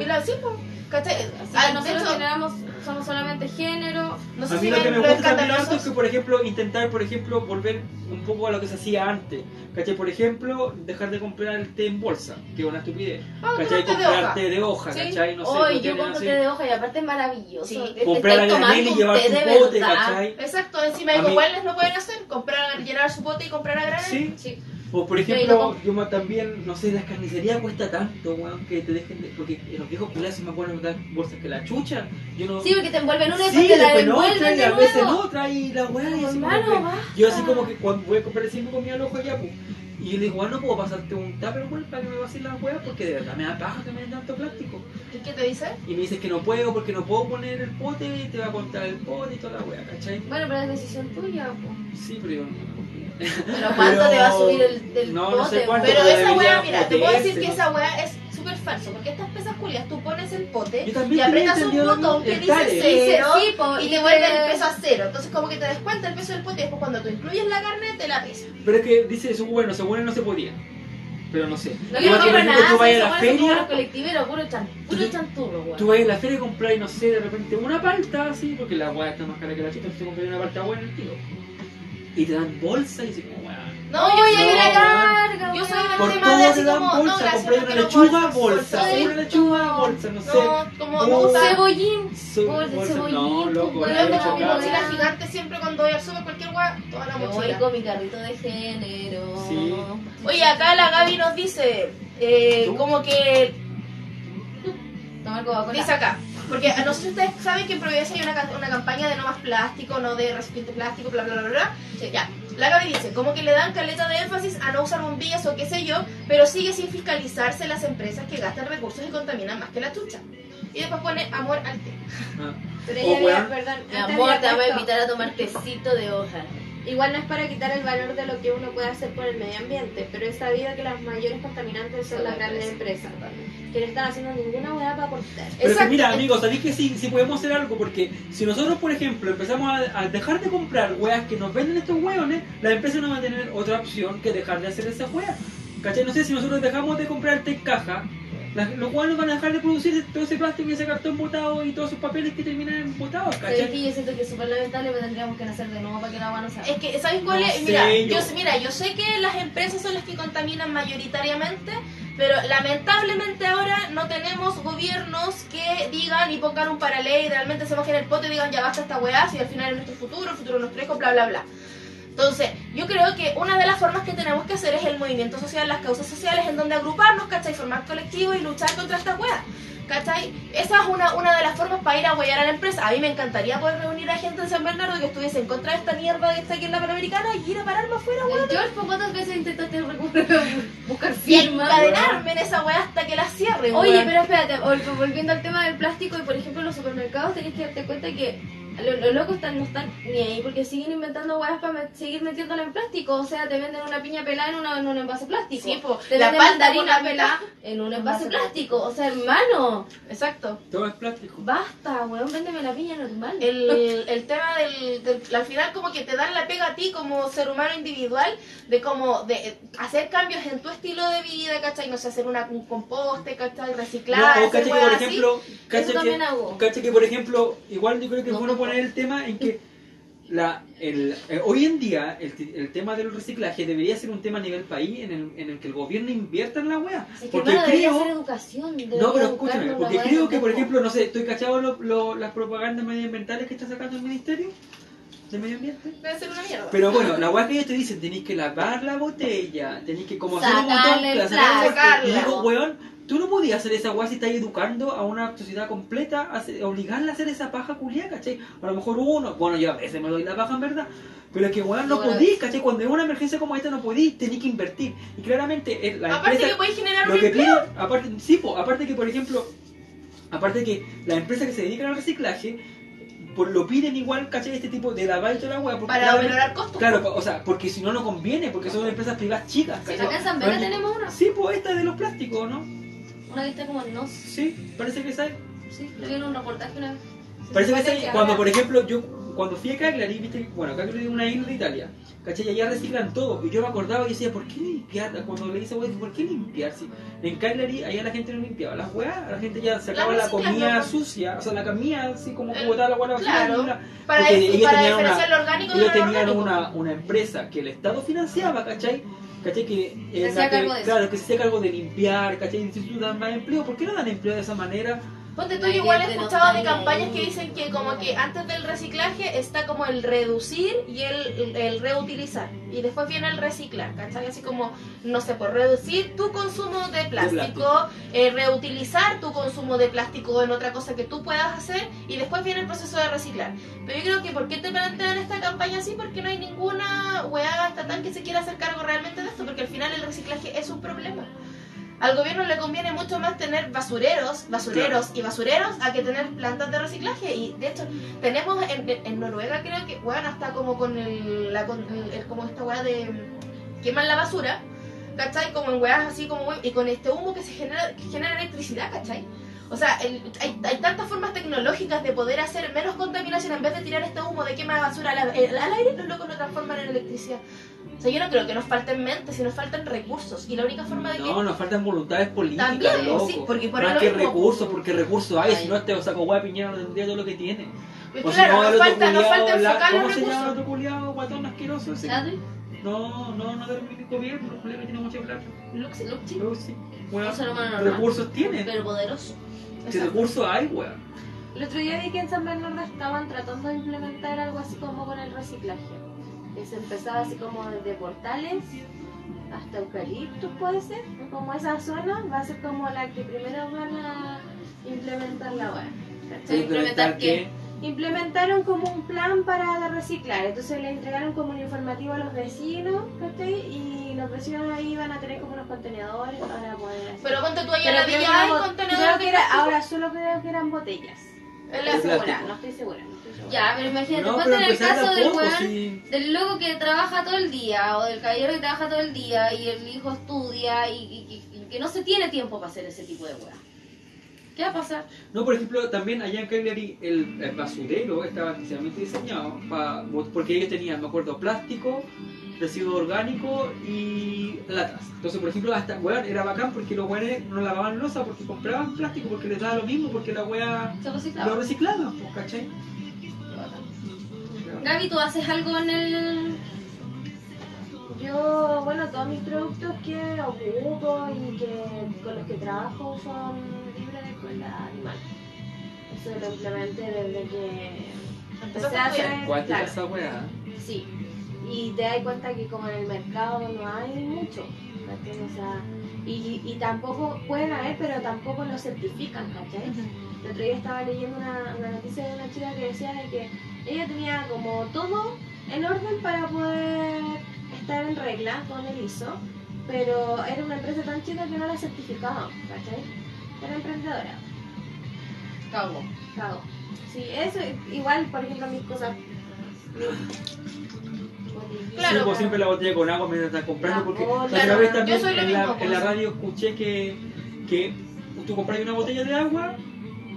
[SPEAKER 1] ¿Cachai?
[SPEAKER 2] Así
[SPEAKER 1] Ah,
[SPEAKER 2] que
[SPEAKER 1] de
[SPEAKER 2] nosotros
[SPEAKER 1] hecho,
[SPEAKER 2] generamos, somos solamente género.
[SPEAKER 1] no sé
[SPEAKER 3] A
[SPEAKER 1] si
[SPEAKER 3] mí lo que me gusta harto es que, por ejemplo, intentar, por ejemplo, volver un poco a lo que se hacía antes. ¿Cachai? Por ejemplo, dejar de comprar el té en bolsa, que es una estupidez.
[SPEAKER 1] Ah,
[SPEAKER 3] ¿Cachai?
[SPEAKER 1] de
[SPEAKER 3] Comprar
[SPEAKER 1] hoja.
[SPEAKER 3] té de hoja,
[SPEAKER 1] Sí.
[SPEAKER 3] ¿cachai? No sé,
[SPEAKER 2] Hoy yo compro té de hoja y aparte es maravilloso.
[SPEAKER 1] Sí.
[SPEAKER 3] Comprar a granel y llevar
[SPEAKER 2] de
[SPEAKER 3] pote,
[SPEAKER 2] verdad.
[SPEAKER 3] ¿cachai?
[SPEAKER 1] Exacto, encima
[SPEAKER 3] A mí-
[SPEAKER 1] igual les lo pueden hacer, comprar, llenar su pote y comprar a granel.
[SPEAKER 3] Sí. O por ejemplo, yo ma- también, no sé, las carnicerías cuesta tanto, weón, que te dejen de... Porque en los viejos culiados más buenos dar bolsas que la chucha. Yo no...
[SPEAKER 2] Sí, porque te envuelven una y
[SPEAKER 3] Sí,
[SPEAKER 2] te la devuelven
[SPEAKER 3] trae,
[SPEAKER 2] de
[SPEAKER 3] a veces no, trae la weá y así como que-
[SPEAKER 2] basta.
[SPEAKER 3] Yo así como que cuando voy a comprar cinco comida al ojo allá, pues. Y yo le digo, bueno, no puedo pasarte un tupper, weón, para que me vacilen las weas, porque de verdad me da paja que me den tanto plástico.
[SPEAKER 1] ¿Y qué te dice?
[SPEAKER 3] Y me dices que no puedo porque no puedo poner el pote y te va a contar el pote y toda la wea, ¿cachai?
[SPEAKER 2] Bueno, pero es decisión tuya, po.
[SPEAKER 3] Sí, pero yo no.
[SPEAKER 2] Pero cuánto te va a subir el del
[SPEAKER 3] No, no sé cuánto?
[SPEAKER 1] Pero
[SPEAKER 3] pero
[SPEAKER 1] esa weá, mira, te puedo decir que esa weá es súper falso, porque estas pesas culias, tú pones el pote y aprietas un botón que dice
[SPEAKER 3] el tare.
[SPEAKER 1] cero
[SPEAKER 2] Sí, po,
[SPEAKER 1] y
[SPEAKER 2] y
[SPEAKER 1] te vuelve el peso a cero. Entonces como que te descuenta el peso del pote y después cuando tú incluyes la carne te la pesa.
[SPEAKER 3] Pero es que dice eso, bueno, según no se podía. Pero no sé.
[SPEAKER 2] No quiero comprar nada,
[SPEAKER 3] tú vayas a la feria,
[SPEAKER 2] los colectiveros, puro, chan, puro
[SPEAKER 3] Tú-
[SPEAKER 2] chanturro, weón.
[SPEAKER 3] Tú vas a la feria y compras, no sé, de repente una palta así, porque la weá está más cara que la chuta, entonces te compras una palta buena el tiro. Y te dan bolsa y dices, como weá.
[SPEAKER 1] No,
[SPEAKER 2] Oye,
[SPEAKER 1] yo soy
[SPEAKER 3] no,
[SPEAKER 1] de la
[SPEAKER 2] larga,
[SPEAKER 1] Yo soy de
[SPEAKER 3] Por
[SPEAKER 1] tema de
[SPEAKER 3] todo te dan
[SPEAKER 1] como, no,
[SPEAKER 3] bolsa, compré
[SPEAKER 1] no
[SPEAKER 3] una lechuga, bolsa, una lechuga, bolsa, no sé.
[SPEAKER 1] No, como
[SPEAKER 3] Oh.
[SPEAKER 1] gusta.
[SPEAKER 2] Cebollín. Cebollín,
[SPEAKER 3] no, loco,
[SPEAKER 1] mi mochila gigante siempre cuando voy al super cualquier weá, toda la
[SPEAKER 2] Yo voy
[SPEAKER 1] mochila.
[SPEAKER 2] con mi carrito de género.
[SPEAKER 3] Sí.
[SPEAKER 1] Oye, acá la Gaby nos dice, eh, como que. Dice acá, porque no sé si ustedes saben que en Providencia hay una, ca- una campaña de no más plástico, no de recipiente plástico, bla, bla, bla, bla.
[SPEAKER 2] Sí.
[SPEAKER 1] Ya, la Gaby dice, como que le dan caleta de énfasis a no usar bombillas o qué sé yo, pero sigue sin fiscalizarse las empresas que gastan recursos y contaminan más que la chucha. Y después pone amor al té.
[SPEAKER 3] Ah.
[SPEAKER 4] Pero
[SPEAKER 3] Oh,
[SPEAKER 4] ella había,
[SPEAKER 3] weón.
[SPEAKER 4] perdón,
[SPEAKER 2] amor,
[SPEAKER 4] había
[SPEAKER 2] te voy a invitar a tomar tecito de hoja.
[SPEAKER 4] Igual no es para quitar el valor de lo que uno puede hacer por el medio ambiente, pero es sabido que las mayores contaminantes son las grandes empresas, que no están haciendo ninguna hueá para aportar.
[SPEAKER 3] Pero es que mira, amigos, ¿sabéis que sí, sí podemos hacer algo? Porque si nosotros, por ejemplo, empezamos a, a dejar de comprar weas que nos venden estos hueones, las empresas no van a tener otra opción que dejar de hacer esas weas. ¿Cachai? No sé, si nosotros dejamos de comprar té caja, las- los hueones van a dejar de producir todo ese plástico y ese cartón botado y todos esos papeles que terminan botados,
[SPEAKER 2] ¿Sabes
[SPEAKER 3] ¿cachai?
[SPEAKER 2] que yo siento que es súper lamentable, pero tendríamos que nacer de nuevo para que el agua no salga.
[SPEAKER 1] Es que, ¿sabes cuál
[SPEAKER 3] No
[SPEAKER 1] es?
[SPEAKER 3] sé,
[SPEAKER 1] Mira,
[SPEAKER 3] yo-
[SPEAKER 1] yo... sé- mira, yo sé que las empresas son las que contaminan mayoritariamente, pero lamentablemente ahora no tenemos gobiernos que digan y pongan un paralelo y realmente se mojen el pote y digan ya basta esta weá, si al final es nuestro futuro, el futuro de nuestro hijo, bla, bla, bla. Entonces, yo creo que una de las formas que tenemos que hacer es el movimiento social, las causas sociales, en donde agruparnos, ¿cachai? Formar colectivos y luchar contra esta weá. ¿Cachai? Esa es una, una de las formas para ir a huellar a la empresa. A mí me encantaría poder reunir a gente en San Bernardo que estuviese en contra de esta mierda que está aquí en la Panamericana y ir a pararme afuera, weón.
[SPEAKER 2] George, ¿por cuántas veces intentaste buscar
[SPEAKER 1] Y
[SPEAKER 2] firma?
[SPEAKER 1] encadenarme en esa weá hasta que la cierren,
[SPEAKER 2] Oye, pero espérate, vol- volviendo al tema del plástico y por ejemplo en los supermercados tenés que darte cuenta que lo- los locos están, no están ni ahí porque siguen inventando huevas para me- seguir metiéndola en plástico. O sea, te venden una piña pelada en, una, en un envase plástico.
[SPEAKER 1] Sí, po,
[SPEAKER 2] te
[SPEAKER 1] la
[SPEAKER 2] mandarina
[SPEAKER 1] la
[SPEAKER 2] pelada en un envase plástico. O sea, hermano,
[SPEAKER 1] Exacto.
[SPEAKER 3] Todo es plástico.
[SPEAKER 2] basta, weón, véndeme la piña normal.
[SPEAKER 1] El, el tema del, del- Al final, como que te dan la pega a ti como ser humano individual de como de eh, hacer cambios en tu estilo de vida, ¿cachai? No sé, hacer una, un composte, ¿cachai? Reciclar,
[SPEAKER 3] No, o cacha que, por
[SPEAKER 1] así.
[SPEAKER 3] ejemplo, cacha
[SPEAKER 2] también
[SPEAKER 3] que, que, por ejemplo, igual yo creo que es
[SPEAKER 2] No
[SPEAKER 3] bueno, por poner el tema en que la, el, eh, hoy en día el, el tema del reciclaje debería ser un tema a nivel país en el, en el que el gobierno invierta en la wea.
[SPEAKER 2] Es que
[SPEAKER 3] Porque
[SPEAKER 2] debería
[SPEAKER 3] creo...
[SPEAKER 2] ser educación. debería
[SPEAKER 3] No, pero escúchame, porque creo que, por ejemplo, no sé, estoy cachado lo- lo- las propagandas medioambientales que está sacando el Ministerio de Medio Ambiente.
[SPEAKER 1] Debe ser una mierda.
[SPEAKER 3] Pero bueno, la weá que ellos te dicen, tenéis que lavar la botella, tenéis que como hacer un montón,
[SPEAKER 2] Sacarle
[SPEAKER 3] sacarle-
[SPEAKER 1] plástico.
[SPEAKER 3] Y digo, weón, tú no podías hacer esa weá si estás educando a una sociedad completa, a hacer- obligarla a hacer esa paja culia, ¿cachai? A lo mejor uno, bueno, yo a veces me doy la paja en verdad, pero es que weón no
[SPEAKER 2] una
[SPEAKER 3] podís. ¿cachai? Cuando hay una emergencia como esta no podís, tenéis que invertir. Y claramente eh, la
[SPEAKER 1] Aparte
[SPEAKER 3] empresa...
[SPEAKER 1] que podéis generar
[SPEAKER 3] Lo
[SPEAKER 1] un
[SPEAKER 3] que
[SPEAKER 1] empleo.
[SPEAKER 3] piden, aparte, sí, po, aparte que por ejemplo, aparte que las empresas que se dedican al reciclaje, por, lo piden igual, ¿cachai? Este tipo de lavado y toda la hueá.
[SPEAKER 1] Para valorar costos.
[SPEAKER 3] Claro, o sea, porque si no, no conviene, porque son empresas privadas chicas, ¿cachai?
[SPEAKER 2] acá en San tenemos una.
[SPEAKER 3] Sí, pues esta es de los plásticos, ¿no?
[SPEAKER 2] Una que está como en NOS.
[SPEAKER 3] Sí, parece que sabe.
[SPEAKER 2] Sí, lo vi en un reportaje una vez.
[SPEAKER 3] Parece que sabe.
[SPEAKER 2] que
[SPEAKER 3] Cuando, por ejemplo, yo cuando fui a Cagliari, viste, bueno, Cagliari es una isla de Italia, ¿cachai? Y allá reciclan todo. Y yo me acordaba y decía, ¿por qué limpiar? Cuando le hice, ¿por qué limpiar? Si en Cagliari, allá la gente no limpiaba las weas, la gente ya sacaba la,
[SPEAKER 1] reciclan,
[SPEAKER 3] comida
[SPEAKER 1] ¿no?
[SPEAKER 3] sucia, o sea, la comida así como
[SPEAKER 1] Eh,
[SPEAKER 3] botaba la hueá la
[SPEAKER 1] claro.
[SPEAKER 3] la-
[SPEAKER 1] Para,
[SPEAKER 3] ellos
[SPEAKER 1] para
[SPEAKER 3] tenían una-
[SPEAKER 1] diferenciar lo orgánico de lo
[SPEAKER 3] tenían
[SPEAKER 1] orgánico.
[SPEAKER 3] una, una empresa que el Estado financiaba, ¿cachai? ¿Cachai? Que,
[SPEAKER 2] Se
[SPEAKER 3] la
[SPEAKER 2] cargo de eso.
[SPEAKER 3] claro, que se hacía cargo de limpiar, ¿cachai? Y si tú das más empleo, ¿por qué no dan empleo de esa manera?
[SPEAKER 1] Ponte tú, igual he escuchado de campañas que dicen que como que antes del reciclaje está como el reducir y el, el- el reutilizar. Y después viene el reciclar, ¿cachai? Así como, no sé, por reducir tu consumo de plástico,
[SPEAKER 3] plástico.
[SPEAKER 1] eh, reutilizar tu consumo de plástico en otra cosa que tú puedas hacer y después viene el proceso de reciclar. Pero yo creo que ¿por qué te plantean esta campaña así? Porque no hay ninguna weá estatal que se quiera hacer cargo realmente de esto, porque al final el reciclaje es un problema. Al gobierno le conviene mucho más tener basureros, basureros y basureros a que tener plantas de reciclaje. Y de hecho, tenemos en, en Noruega, creo que, bueno, hasta como con el, la, con el- como esta weá de queman la basura, ¿cachai? Como en weas así como, y con este humo que se genera, que genera electricidad, ¿cachai? O sea, el- hay, hay tantas formas tecnológicas de poder hacer menos contaminación en vez de tirar este humo de quema de basura al- al aire, los locos lo transforman en electricidad. O sea, yo no creo que nos falten mentes, sino nos faltan recursos. Y la única forma de que
[SPEAKER 3] No, nos faltan voluntades políticas,
[SPEAKER 1] También,
[SPEAKER 3] loco.
[SPEAKER 1] sí, porque por
[SPEAKER 3] Más
[SPEAKER 1] lo
[SPEAKER 3] que
[SPEAKER 1] mismo-
[SPEAKER 3] recursos, porque recursos hay,
[SPEAKER 2] Ay.
[SPEAKER 3] si no este saco hueá piñera no tendría todo lo que tiene.
[SPEAKER 1] Pues
[SPEAKER 3] O si
[SPEAKER 1] claro,
[SPEAKER 3] no, el
[SPEAKER 1] nos falta, nos falta
[SPEAKER 3] la-
[SPEAKER 1] enfocar
[SPEAKER 3] ¿Cómo
[SPEAKER 1] los
[SPEAKER 3] se llama otro culiado guatón asqueroso ese?
[SPEAKER 2] ¿Adri?
[SPEAKER 3] No, no, no del gobierno, el que tiene mucha plata.
[SPEAKER 1] Luxi.
[SPEAKER 2] Luxi. Humano normal.
[SPEAKER 3] recursos tiene.
[SPEAKER 2] Pero poderoso.
[SPEAKER 3] Si recursos hay, weón.
[SPEAKER 4] El otro día vi que en San Bernardo estaban tratando de implementar algo así como con el reciclaje. Que se empezaba así como desde portales hasta eucaliptus, puede ser. Como esa zona va a ser como la que primero van a implementar la web.
[SPEAKER 2] Sí, implementar qué?
[SPEAKER 4] Implementaron como un plan para reciclar, entonces le entregaron como un informativo a los vecinos, ¿cachai? Y los vecinos ahí iban a tener como unos contenedores para poder hacer.
[SPEAKER 1] Pero ponte tú ahí en
[SPEAKER 4] Pero
[SPEAKER 1] la villa hay contenedores
[SPEAKER 4] creo
[SPEAKER 1] de
[SPEAKER 4] que era,
[SPEAKER 1] plástico.
[SPEAKER 4] ahora solo creo que eran botellas.
[SPEAKER 1] La-
[SPEAKER 4] estoy segura, no estoy segura. No estoy segura.
[SPEAKER 2] Ya, pero imagínate,
[SPEAKER 3] No,
[SPEAKER 2] ponte
[SPEAKER 3] pero
[SPEAKER 2] en el caso del
[SPEAKER 3] poco,
[SPEAKER 2] weón,
[SPEAKER 3] sí.
[SPEAKER 2] del loco que trabaja todo el día, o del caballero que trabaja todo el día, y el hijo estudia, y, y- y- y que no se tiene tiempo para hacer ese tipo de weá. ¿Qué va a pasar?
[SPEAKER 3] No, por ejemplo, también allá en Cagliari el, el basurero estaba especialmente diseñado para, porque ellos tenían, me acuerdo, plástico, residuo orgánico y latas. Entonces, por ejemplo, hasta, weón, era bacán porque los weones no lavaban losa porque compraban plástico porque les daba lo mismo porque la wea
[SPEAKER 2] ¿Se
[SPEAKER 3] lo
[SPEAKER 2] reciclaba?
[SPEAKER 3] reciclaban, pues, ¿cachai?
[SPEAKER 2] Gaby, ¿tú haces algo en el...?
[SPEAKER 4] Yo, bueno, todos mis productos que ocupo y que con los que trabajo son crueldad animal. Eso lo implementé desde que empecé a hacer.
[SPEAKER 3] ¿Cuál
[SPEAKER 4] claro,
[SPEAKER 3] es esa wea?
[SPEAKER 4] Sí. Y te das cuenta que como en el mercado no hay mucho. ¿cachai? O sea, y, y tampoco pueden haber, pero tampoco lo certifican, ¿cachai? El otro día estaba leyendo una, una noticia de una chica que decía de que ella tenía como todo en orden para poder estar en regla con el ISO, pero era una empresa tan chica que no la certificaban, ¿cachai? Era emprendedora,
[SPEAKER 2] Cago.
[SPEAKER 4] cago. Sí, eso, igual, por ejemplo, mis cosas.
[SPEAKER 1] Claro,
[SPEAKER 3] sí, pues siempre la botella con agua mientras estás comprando
[SPEAKER 4] La
[SPEAKER 3] porque
[SPEAKER 4] bola.
[SPEAKER 3] la vez
[SPEAKER 1] yo
[SPEAKER 3] también
[SPEAKER 1] soy lo
[SPEAKER 3] en, la, en la
[SPEAKER 1] pues.
[SPEAKER 3] radio escuché que, que tú compras una botella de agua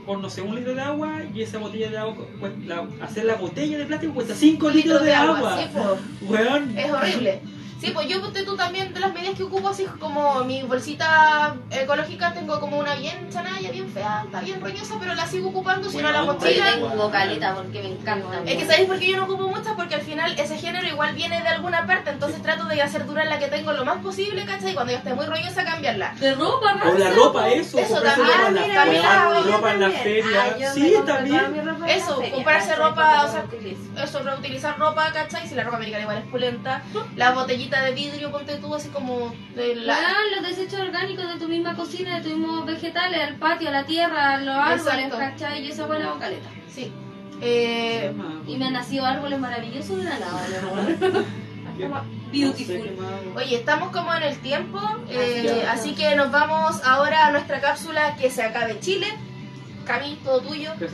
[SPEAKER 3] por no sé, un litro de agua y esa botella de agua, cu- la- hacer la botella de plástico cuesta 5 litros de agua.
[SPEAKER 1] sí, po.
[SPEAKER 3] Weón.
[SPEAKER 1] Es horrible. Sí, pues yo ponte tú también de las medidas que ocupo, así como mi bolsita ecológica, tengo como una bien chanaya, bien fea, está bien roñosa, pero la sigo ocupando, si no la
[SPEAKER 3] Bueno,
[SPEAKER 2] Yo
[SPEAKER 1] mochila.
[SPEAKER 2] tengo caleta porque me encanta.
[SPEAKER 1] Es que sabéis por qué yo no ocupo muchas, porque al final ese género igual viene de alguna parte, entonces trato de hacer durar la que tengo lo más posible, ¿cachai? Y cuando ya esté muy roñosa, cambiarla.
[SPEAKER 2] De ropa,
[SPEAKER 3] O la ropa, eso,
[SPEAKER 1] Eso también.
[SPEAKER 3] ropa en
[SPEAKER 1] Ah,
[SPEAKER 3] la
[SPEAKER 1] mira,
[SPEAKER 3] feria,
[SPEAKER 1] mira, yo
[SPEAKER 3] ropa en la
[SPEAKER 4] también.
[SPEAKER 3] feria. Sí, también.
[SPEAKER 4] la
[SPEAKER 1] Eso, comprarse ropa, o sea. Eso, reutilizar ropa, ¿cachai? Si la ropa americana igual es pulenta. La botellita de vidrio, ponte tú así como de la...
[SPEAKER 2] Weón, los desechos orgánicos de tu misma cocina, de tus mismos vegetales, al patio, a la tierra, a los árboles,
[SPEAKER 1] Exacto.
[SPEAKER 2] ¿cachai? Y esa buena caleta.
[SPEAKER 1] Sí. Eh,
[SPEAKER 2] Y me han nacido árboles maravillosos de la nada, ¿no? [LAUGHS] Beautiful.
[SPEAKER 1] oye, estamos como en el tiempo, eh, así que nos vamos ahora a nuestra cápsula que se acabe Chile. Cami, todo tuyo.
[SPEAKER 2] que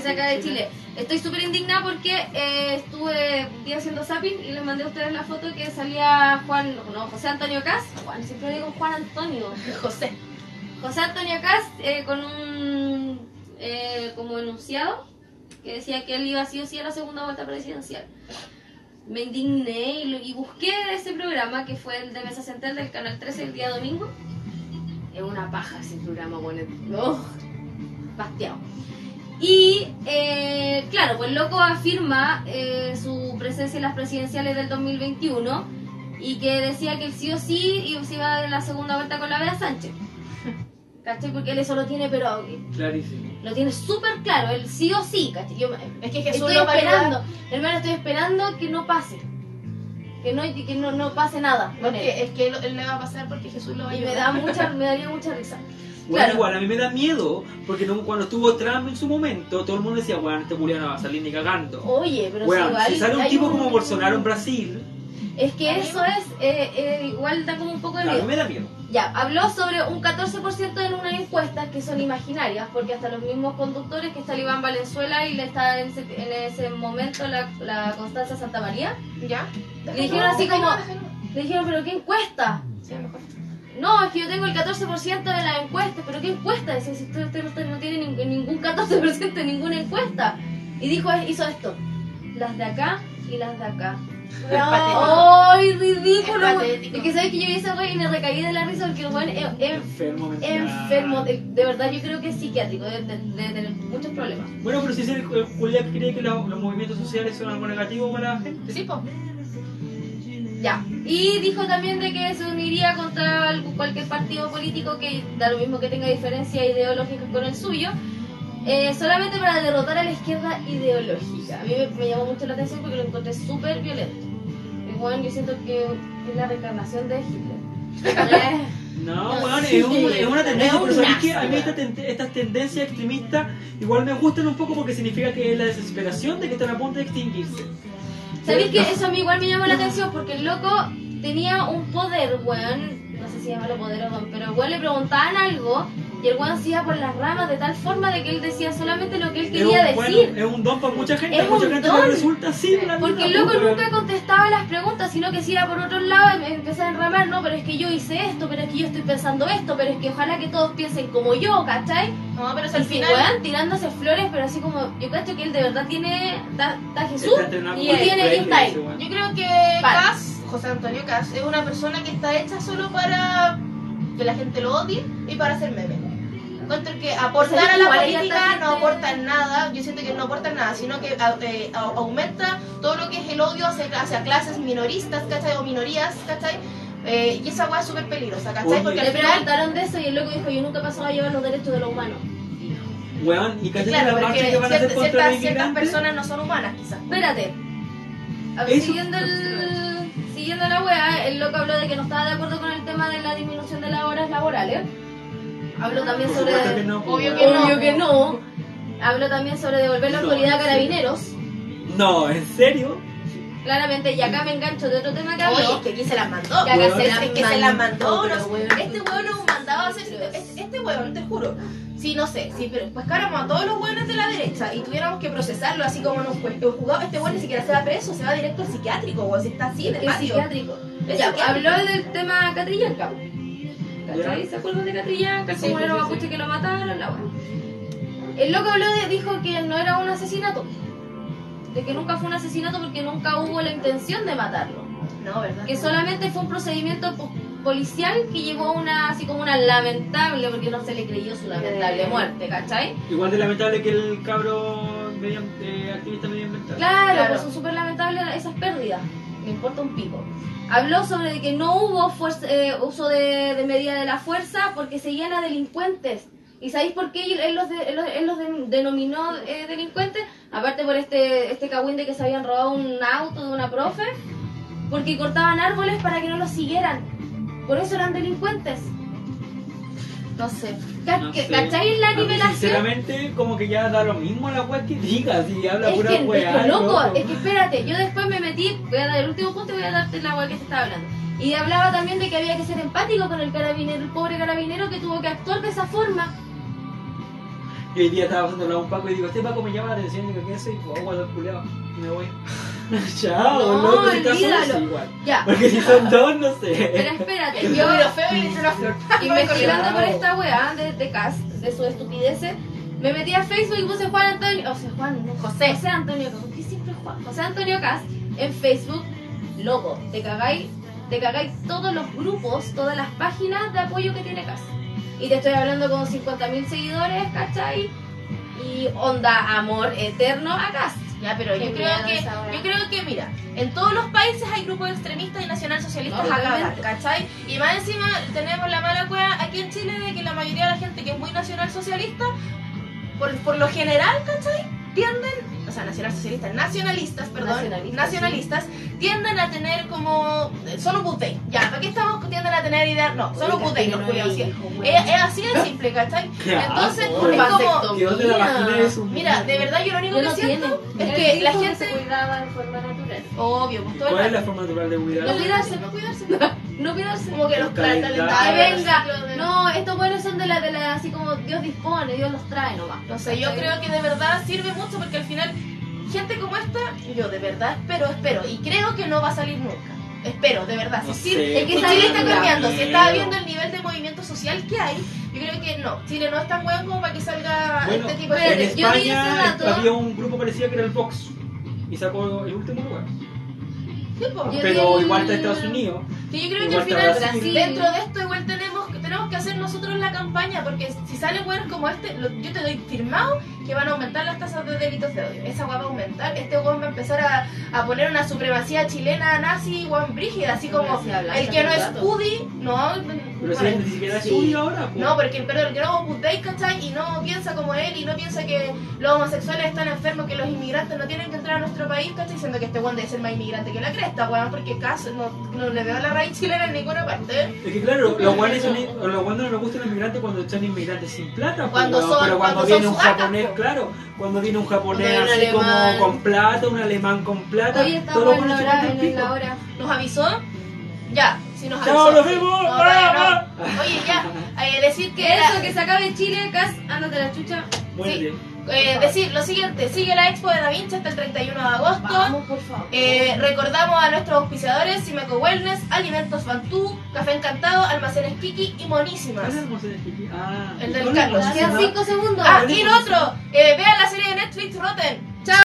[SPEAKER 2] se acá de Chile. Estoy súper indignada porque eh, estuve un día haciendo zapping y les mandé a ustedes la foto que salía Juan, no, José Antonio Cas, Juan, siempre digo Juan Antonio, [LAUGHS]
[SPEAKER 1] José.
[SPEAKER 2] José Antonio Cas eh, con un eh, como enunciado que decía que él iba sí o sí a la segunda vuelta presidencial. Me indigné y, busqué ese programa que fue el de Mesa Central del Canal 13 el día domingo. Es una paja ese programa, bueno, ¡oh! Bastiado. Y eh, claro, pues el loco afirma eh, su presencia en las presidenciales del 2021 y que decía que él sí o sí iba- se iba a la segunda vuelta con la Bea Sánchez. [LAUGHS] ¿Cachai? Porque él eso lo tiene, pero
[SPEAKER 3] Clarísimo.
[SPEAKER 2] lo tiene súper claro, él sí o sí, ¿cachai? Yo
[SPEAKER 1] Es que Jesús
[SPEAKER 2] estoy
[SPEAKER 1] lo va a ayudar.
[SPEAKER 2] esperando, hermano, estoy esperando que no pase. Que no, que no, no pase nada con
[SPEAKER 1] es
[SPEAKER 2] él.
[SPEAKER 1] que, es que él, él le va a pasar porque Jesús lo va a
[SPEAKER 2] Y me
[SPEAKER 1] ayudar.
[SPEAKER 2] da mucha, [LAUGHS] me daría mucha risa.
[SPEAKER 3] Bueno,
[SPEAKER 2] Claro.
[SPEAKER 3] igual a mí me da miedo, porque no- cuando estuvo Trump en su momento, todo el mundo decía, bueno, este Julián no va a salir ni cagando.
[SPEAKER 2] Oye, pero
[SPEAKER 3] Bueno,
[SPEAKER 2] si igual
[SPEAKER 3] si sale un tipo
[SPEAKER 2] un-
[SPEAKER 3] como Bolsonaro en Brasil,
[SPEAKER 2] Es que eso es, eh, eh, igual da como un poco de
[SPEAKER 3] a mí
[SPEAKER 2] miedo.
[SPEAKER 3] me da miedo.
[SPEAKER 2] Ya, habló sobre un 14% en unas encuestas que son imaginarias, porque hasta los mismos conductores que está el Iván Valenzuela y le está en ese, en ese momento la, la Constanza Santa María,
[SPEAKER 1] ¿Ya?
[SPEAKER 2] Le dijeron así como- le dijeron, pero ¿qué encuesta?
[SPEAKER 1] Sí, mejor.
[SPEAKER 2] No, es que yo tengo el 14% de las encuestas, pero ¿qué encuesta? Si usted, usted no- usted no tiene ningún, ningún 14% en ninguna encuesta. Y dijo, hizo esto, las de acá y las de acá. ¡Ay, ridículo!
[SPEAKER 1] Es
[SPEAKER 2] que sabes que yo vi ese güey y me recaí de la risa porque el güey es,
[SPEAKER 3] Enfermo mental.
[SPEAKER 2] enfermo. De, de verdad, yo creo que es psiquiátrico, debe de, de tener muchos problemas.
[SPEAKER 3] Bueno, pero si es el, el Julián cree que lo- los movimientos sociales son algo negativo para la gente.
[SPEAKER 1] Sí, pues.
[SPEAKER 2] Ya. Y dijo también de que se uniría contra cualquier partido político que da lo mismo que tenga diferencias ideológicas con el suyo, eh, solamente para derrotar a la izquierda ideológica. A mí me, me llamó mucho la atención porque lo encontré súper violento. Y bueno, yo siento que es la reencarnación de Hitler. Eh, [LAUGHS]
[SPEAKER 3] No,
[SPEAKER 2] No,
[SPEAKER 3] weón,
[SPEAKER 2] sí.
[SPEAKER 3] es, un- es una [LAUGHS] tendencia,
[SPEAKER 2] Es
[SPEAKER 3] pero ¿sabes qué? A mí
[SPEAKER 2] weón.
[SPEAKER 3] esta ten- estas tendencias extremistas igual me gustan un poco porque significa que es la desesperación de que están a punto de extinguirse.
[SPEAKER 2] ¿Sabéis que eso a mí igual me llamó la atención? Porque el loco tenía un poder, weón. No sé si llamarlo poder o no, pero weón le preguntaban algo y el weón se iba por las ramas de tal forma de que él decía solamente lo que él
[SPEAKER 3] Es
[SPEAKER 2] quería
[SPEAKER 3] bueno,
[SPEAKER 2] decir.
[SPEAKER 3] es un don para mucha gente,
[SPEAKER 2] Es
[SPEAKER 3] mucha
[SPEAKER 2] un
[SPEAKER 3] gente
[SPEAKER 2] don.
[SPEAKER 3] le resulta así.
[SPEAKER 2] Porque el
[SPEAKER 3] vida,
[SPEAKER 2] loco
[SPEAKER 3] pues,
[SPEAKER 2] nunca contestaba las preguntas, sino que se iba por otro lado y empezaba a enramar, no, pero es que yo hice esto, pero es que yo estoy pensando esto, pero es que ojalá que todos piensen como yo, ¿cachai?
[SPEAKER 1] No, pero si
[SPEAKER 2] Y
[SPEAKER 1] al
[SPEAKER 2] si
[SPEAKER 1] final.
[SPEAKER 2] weón tirándose flores, pero así como, yo cacho que él de verdad tiene, está, Jesús y él tiene, está
[SPEAKER 3] ese
[SPEAKER 2] ahí.
[SPEAKER 1] Yo creo que
[SPEAKER 2] Vale.
[SPEAKER 1] Cas, José Antonio Cas, es una persona que está hecha solo para que la gente lo odie y para hacer memes. Encuentro que aportar
[SPEAKER 2] ¿Sabes
[SPEAKER 1] a la política no aporta nada. Yo siento que no aporta nada, sino que eh, aumenta todo lo que es el odio hacia, hacia clases minoristas, ¿cachai? O minorías, ¿cachai? Eh, y esa weá es súper peligrosa, ¿cachai?
[SPEAKER 3] Oye.
[SPEAKER 1] Porque
[SPEAKER 2] Le preguntaron de eso y el loco dijo, yo nunca he pasado a llevar los derechos de los humanos.
[SPEAKER 3] Weón, y casi
[SPEAKER 1] Claro,
[SPEAKER 3] la marcha
[SPEAKER 1] porque
[SPEAKER 3] que van a hacer
[SPEAKER 1] ciertas,
[SPEAKER 3] contra
[SPEAKER 1] ciertas, personas no son humanas, quizás.
[SPEAKER 2] Espérate. A ver, siguiendo, el, siguiendo la wea, el loco habló de que no estaba de acuerdo con el tema de la disminución de las horas laborales. Habló también
[SPEAKER 3] Por
[SPEAKER 2] sobre...
[SPEAKER 3] supuesto que no,
[SPEAKER 1] Obvio que no.
[SPEAKER 2] Obvio que no. Habló también sobre devolver la
[SPEAKER 3] No,
[SPEAKER 2] autoridad a
[SPEAKER 3] ¿en
[SPEAKER 2] carabineros.
[SPEAKER 3] No, ¿en serio?
[SPEAKER 2] Claramente, y acá me engancho de otro tema que
[SPEAKER 1] Oye,
[SPEAKER 2] habló.
[SPEAKER 1] es que aquí se las mandó.
[SPEAKER 2] Que acá se
[SPEAKER 1] Es que se las mandó. no este weón nos mandaba a hacer. Este, este weón, te juro. Si no sé, si pero pescáramos a todos los weones de la derecha y tuviéramos que procesarlo así como nos fue el juzgado, este weón ni siquiera se va preso, se va directo al psiquiátrico, weón. Si está así de
[SPEAKER 2] Es
[SPEAKER 1] patio.
[SPEAKER 2] psiquiátrico. Ya, habló del tema Catrillanca. ¿Cachai? ¿Se acuerdan de Catrillanca?
[SPEAKER 1] Sí,
[SPEAKER 2] Como
[SPEAKER 1] sí,
[SPEAKER 2] era
[SPEAKER 1] sí,
[SPEAKER 2] mapuche
[SPEAKER 1] sí.
[SPEAKER 2] que lo mataron, la wea. El loco habló de, dijo que no era un asesinato. De que nunca fue un asesinato porque nunca hubo la intención de matarlo.
[SPEAKER 1] No, ¿verdad?
[SPEAKER 2] que solamente fue un procedimiento po- policial que llevó a una, así como una lamentable, porque no se le creyó su lamentable
[SPEAKER 4] Eh.
[SPEAKER 2] muerte, ¿cachai?
[SPEAKER 3] Igual de lamentable que el cabro medio, eh, activista medioambiental.
[SPEAKER 2] Claro,
[SPEAKER 1] Claro.
[SPEAKER 2] pues son súper lamentables esas pérdidas. Me importa un pico. Habló sobre que no hubo fuerza- eh, uso de, medida de la fuerza porque seguían a delincuentes. ¿Y sabéis por qué él los, denominó eh, delincuentes? Aparte por este, este cagüín de que se habían robado un auto de una profe. Porque cortaban árboles para que no los siguieran. Por eso eran delincuentes.
[SPEAKER 1] No sé.
[SPEAKER 3] No sé.
[SPEAKER 2] ¿Cachai la
[SPEAKER 3] A mí,
[SPEAKER 2] nivelación?
[SPEAKER 3] Sinceramente, como que ya da lo mismo la weá que diga, si habla
[SPEAKER 2] Es
[SPEAKER 3] pura
[SPEAKER 2] que, es que loco, es que espérate, yo después me metí, voy a dar el último punto y voy a darte la weá que te estaba hablando. Y hablaba también de que había que ser empático con el carabinero, el pobre carabinero que tuvo que actuar de esa forma.
[SPEAKER 3] Y hoy día estaba pasando a un Paco y digo, este Paco me llama la atención, digo, ¿quién soy? Oh, guarda culiao, y me voy. [LAUGHS] Chao,
[SPEAKER 2] No,
[SPEAKER 3] loco, si
[SPEAKER 2] olvídalo.
[SPEAKER 3] igual.
[SPEAKER 2] Ya,
[SPEAKER 3] Porque si son dos, no
[SPEAKER 2] pero
[SPEAKER 3] sé.
[SPEAKER 2] espérate, [LAUGHS]
[SPEAKER 1] Yo
[SPEAKER 2] yo
[SPEAKER 1] miro feo y le echo una flor.
[SPEAKER 2] investigando por esta weá de, de Cas, de su estupideces, me metí a Facebook y puse Juan Antonio, o sea, Juan, no, José, José Antonio, ¿por qué siempre Juan? José Antonio Cas en Facebook, loco, te cagáis, te cagáis todos los grupos, todas las páginas de apoyo que tiene Cas. Y te estoy hablando con 50.000 seguidores, ¿cachai? Y onda amor eterno a Cas.
[SPEAKER 1] Ya, pero yo creo que, yo creo que, mira, en todos los países hay grupos extremistas y nacionalsocialistas
[SPEAKER 2] No,
[SPEAKER 1] a cagar,
[SPEAKER 2] totalmente.
[SPEAKER 1] ¿cachai? Y más encima tenemos la mala cueva aquí en Chile de que la mayoría de la gente que es muy nacionalsocialista, por, por lo general, ¿cachai? Tienden, o sea, nacionalsocialistas, nacionalistas, perdón,
[SPEAKER 2] Nacionalistas,
[SPEAKER 1] nacionalistas, tienden a tener como, eh, son Opus Dei. Ya, ¿para qué estamos tienden a tener ideas? No, son Opus Dei, los culiados, sí. Es, es así de simple, ¿cachai? Entonces,
[SPEAKER 3] asco.
[SPEAKER 1] es como, mira, de verdad yo lo único que
[SPEAKER 2] no
[SPEAKER 1] siento
[SPEAKER 2] tiene.
[SPEAKER 1] es que la
[SPEAKER 4] se
[SPEAKER 1] gente...
[SPEAKER 4] cuidaba de forma natural.
[SPEAKER 1] Obvio, pues todo el
[SPEAKER 3] ¿Cuál es la forma natural de
[SPEAKER 1] No
[SPEAKER 3] cuidar?
[SPEAKER 1] cuidarse, no cuidarse.
[SPEAKER 2] No cuidarse.
[SPEAKER 1] Como que los
[SPEAKER 3] calendario.
[SPEAKER 1] calendarios.
[SPEAKER 2] Que venga. No, estos buenos son de la, de la, así como Dios dispone, Dios los trae nomás.
[SPEAKER 1] No sé, yo creo que de verdad sirve mucho porque al final, gente como esta, yo de verdad espero, espero, y creo que no va a salir nunca. Espero, de verdad.
[SPEAKER 3] No
[SPEAKER 1] si Chile,
[SPEAKER 3] sé,
[SPEAKER 1] es que Chile está cambiando, si está viendo el nivel de movimiento social que hay, yo creo que no. Chile no es tan bueno como para que salga
[SPEAKER 3] Bueno,
[SPEAKER 1] este tipo de
[SPEAKER 3] en
[SPEAKER 2] yo vi ese
[SPEAKER 3] España
[SPEAKER 2] dato.
[SPEAKER 3] había un grupo parecido que era el Vox y sacó el último lugar.
[SPEAKER 1] Sí.
[SPEAKER 2] Yo
[SPEAKER 3] Pero
[SPEAKER 2] vi
[SPEAKER 3] igual está
[SPEAKER 2] el-
[SPEAKER 3] Estados Unidos.
[SPEAKER 1] Sí, yo creo que al final,
[SPEAKER 2] Brasil.
[SPEAKER 1] dentro de esto, igual tenemos, tenemos que hacer nosotros la campaña, porque si salen weones como este, lo- yo te doy firmado que van a aumentar las tasas de delitos de odio. Esa weá va a aumentar. Este weón va a empezar a, a poner una supremacía chilena nazi, weón brígida, así como
[SPEAKER 2] blanca,
[SPEAKER 1] el que no es
[SPEAKER 2] todo el rato.
[SPEAKER 1] UDI, no.
[SPEAKER 3] Pero si ni siquiera es suyo ahora. pues.
[SPEAKER 1] no, porque el que no es ¿cachai? Y no piensa como él y no piensa que los homosexuales están enfermos, que los inmigrantes no tienen que entrar a nuestro país, ¿cachai? Siendo que este weón debe ser más inmigrante que la cresta, weón, porque caso no, no le veo la raíz chilena en ninguna parte.
[SPEAKER 3] Es que claro, los guanes no les gustan los inmigrantes cuando son inmigrantes sin plata, pues,
[SPEAKER 1] Cuando son-
[SPEAKER 3] pero cuando,
[SPEAKER 1] cuando
[SPEAKER 3] viene
[SPEAKER 1] son
[SPEAKER 3] un japonés, claro, cuando viene un japonés
[SPEAKER 2] viene
[SPEAKER 3] así
[SPEAKER 2] un alemán.
[SPEAKER 3] como con plata, un alemán con plata,
[SPEAKER 2] Hoy estamos en hora, en la hora.
[SPEAKER 1] ¿Nos avisó? Ya, si nos
[SPEAKER 3] Chao,
[SPEAKER 1] avisó.
[SPEAKER 3] nos vemos.
[SPEAKER 1] No, no. Oye, ya, eh, decir que...
[SPEAKER 2] Eso, que se acabe Chile, Cas, ándate la chucha.
[SPEAKER 3] Muérete.
[SPEAKER 1] Eh, decir lo siguiente, sigue la expo de Da Vinci hasta el 31 de agosto.
[SPEAKER 2] Vamos, por favor.
[SPEAKER 1] Eh, recordamos a nuestros auspiciadores, Simeco Wellness, Alimentos Bantú, Café Encantado, Almacenes Kiki y Monísimas.
[SPEAKER 3] ¿Cuál es el de Kiki? Ah,
[SPEAKER 1] El
[SPEAKER 3] ¿y
[SPEAKER 1] del Carlos.
[SPEAKER 3] el
[SPEAKER 2] Quedan
[SPEAKER 3] almuerzo?
[SPEAKER 2] cinco segundos.
[SPEAKER 1] Ah, y lo otro, eh, vean la serie de Netflix Rotten.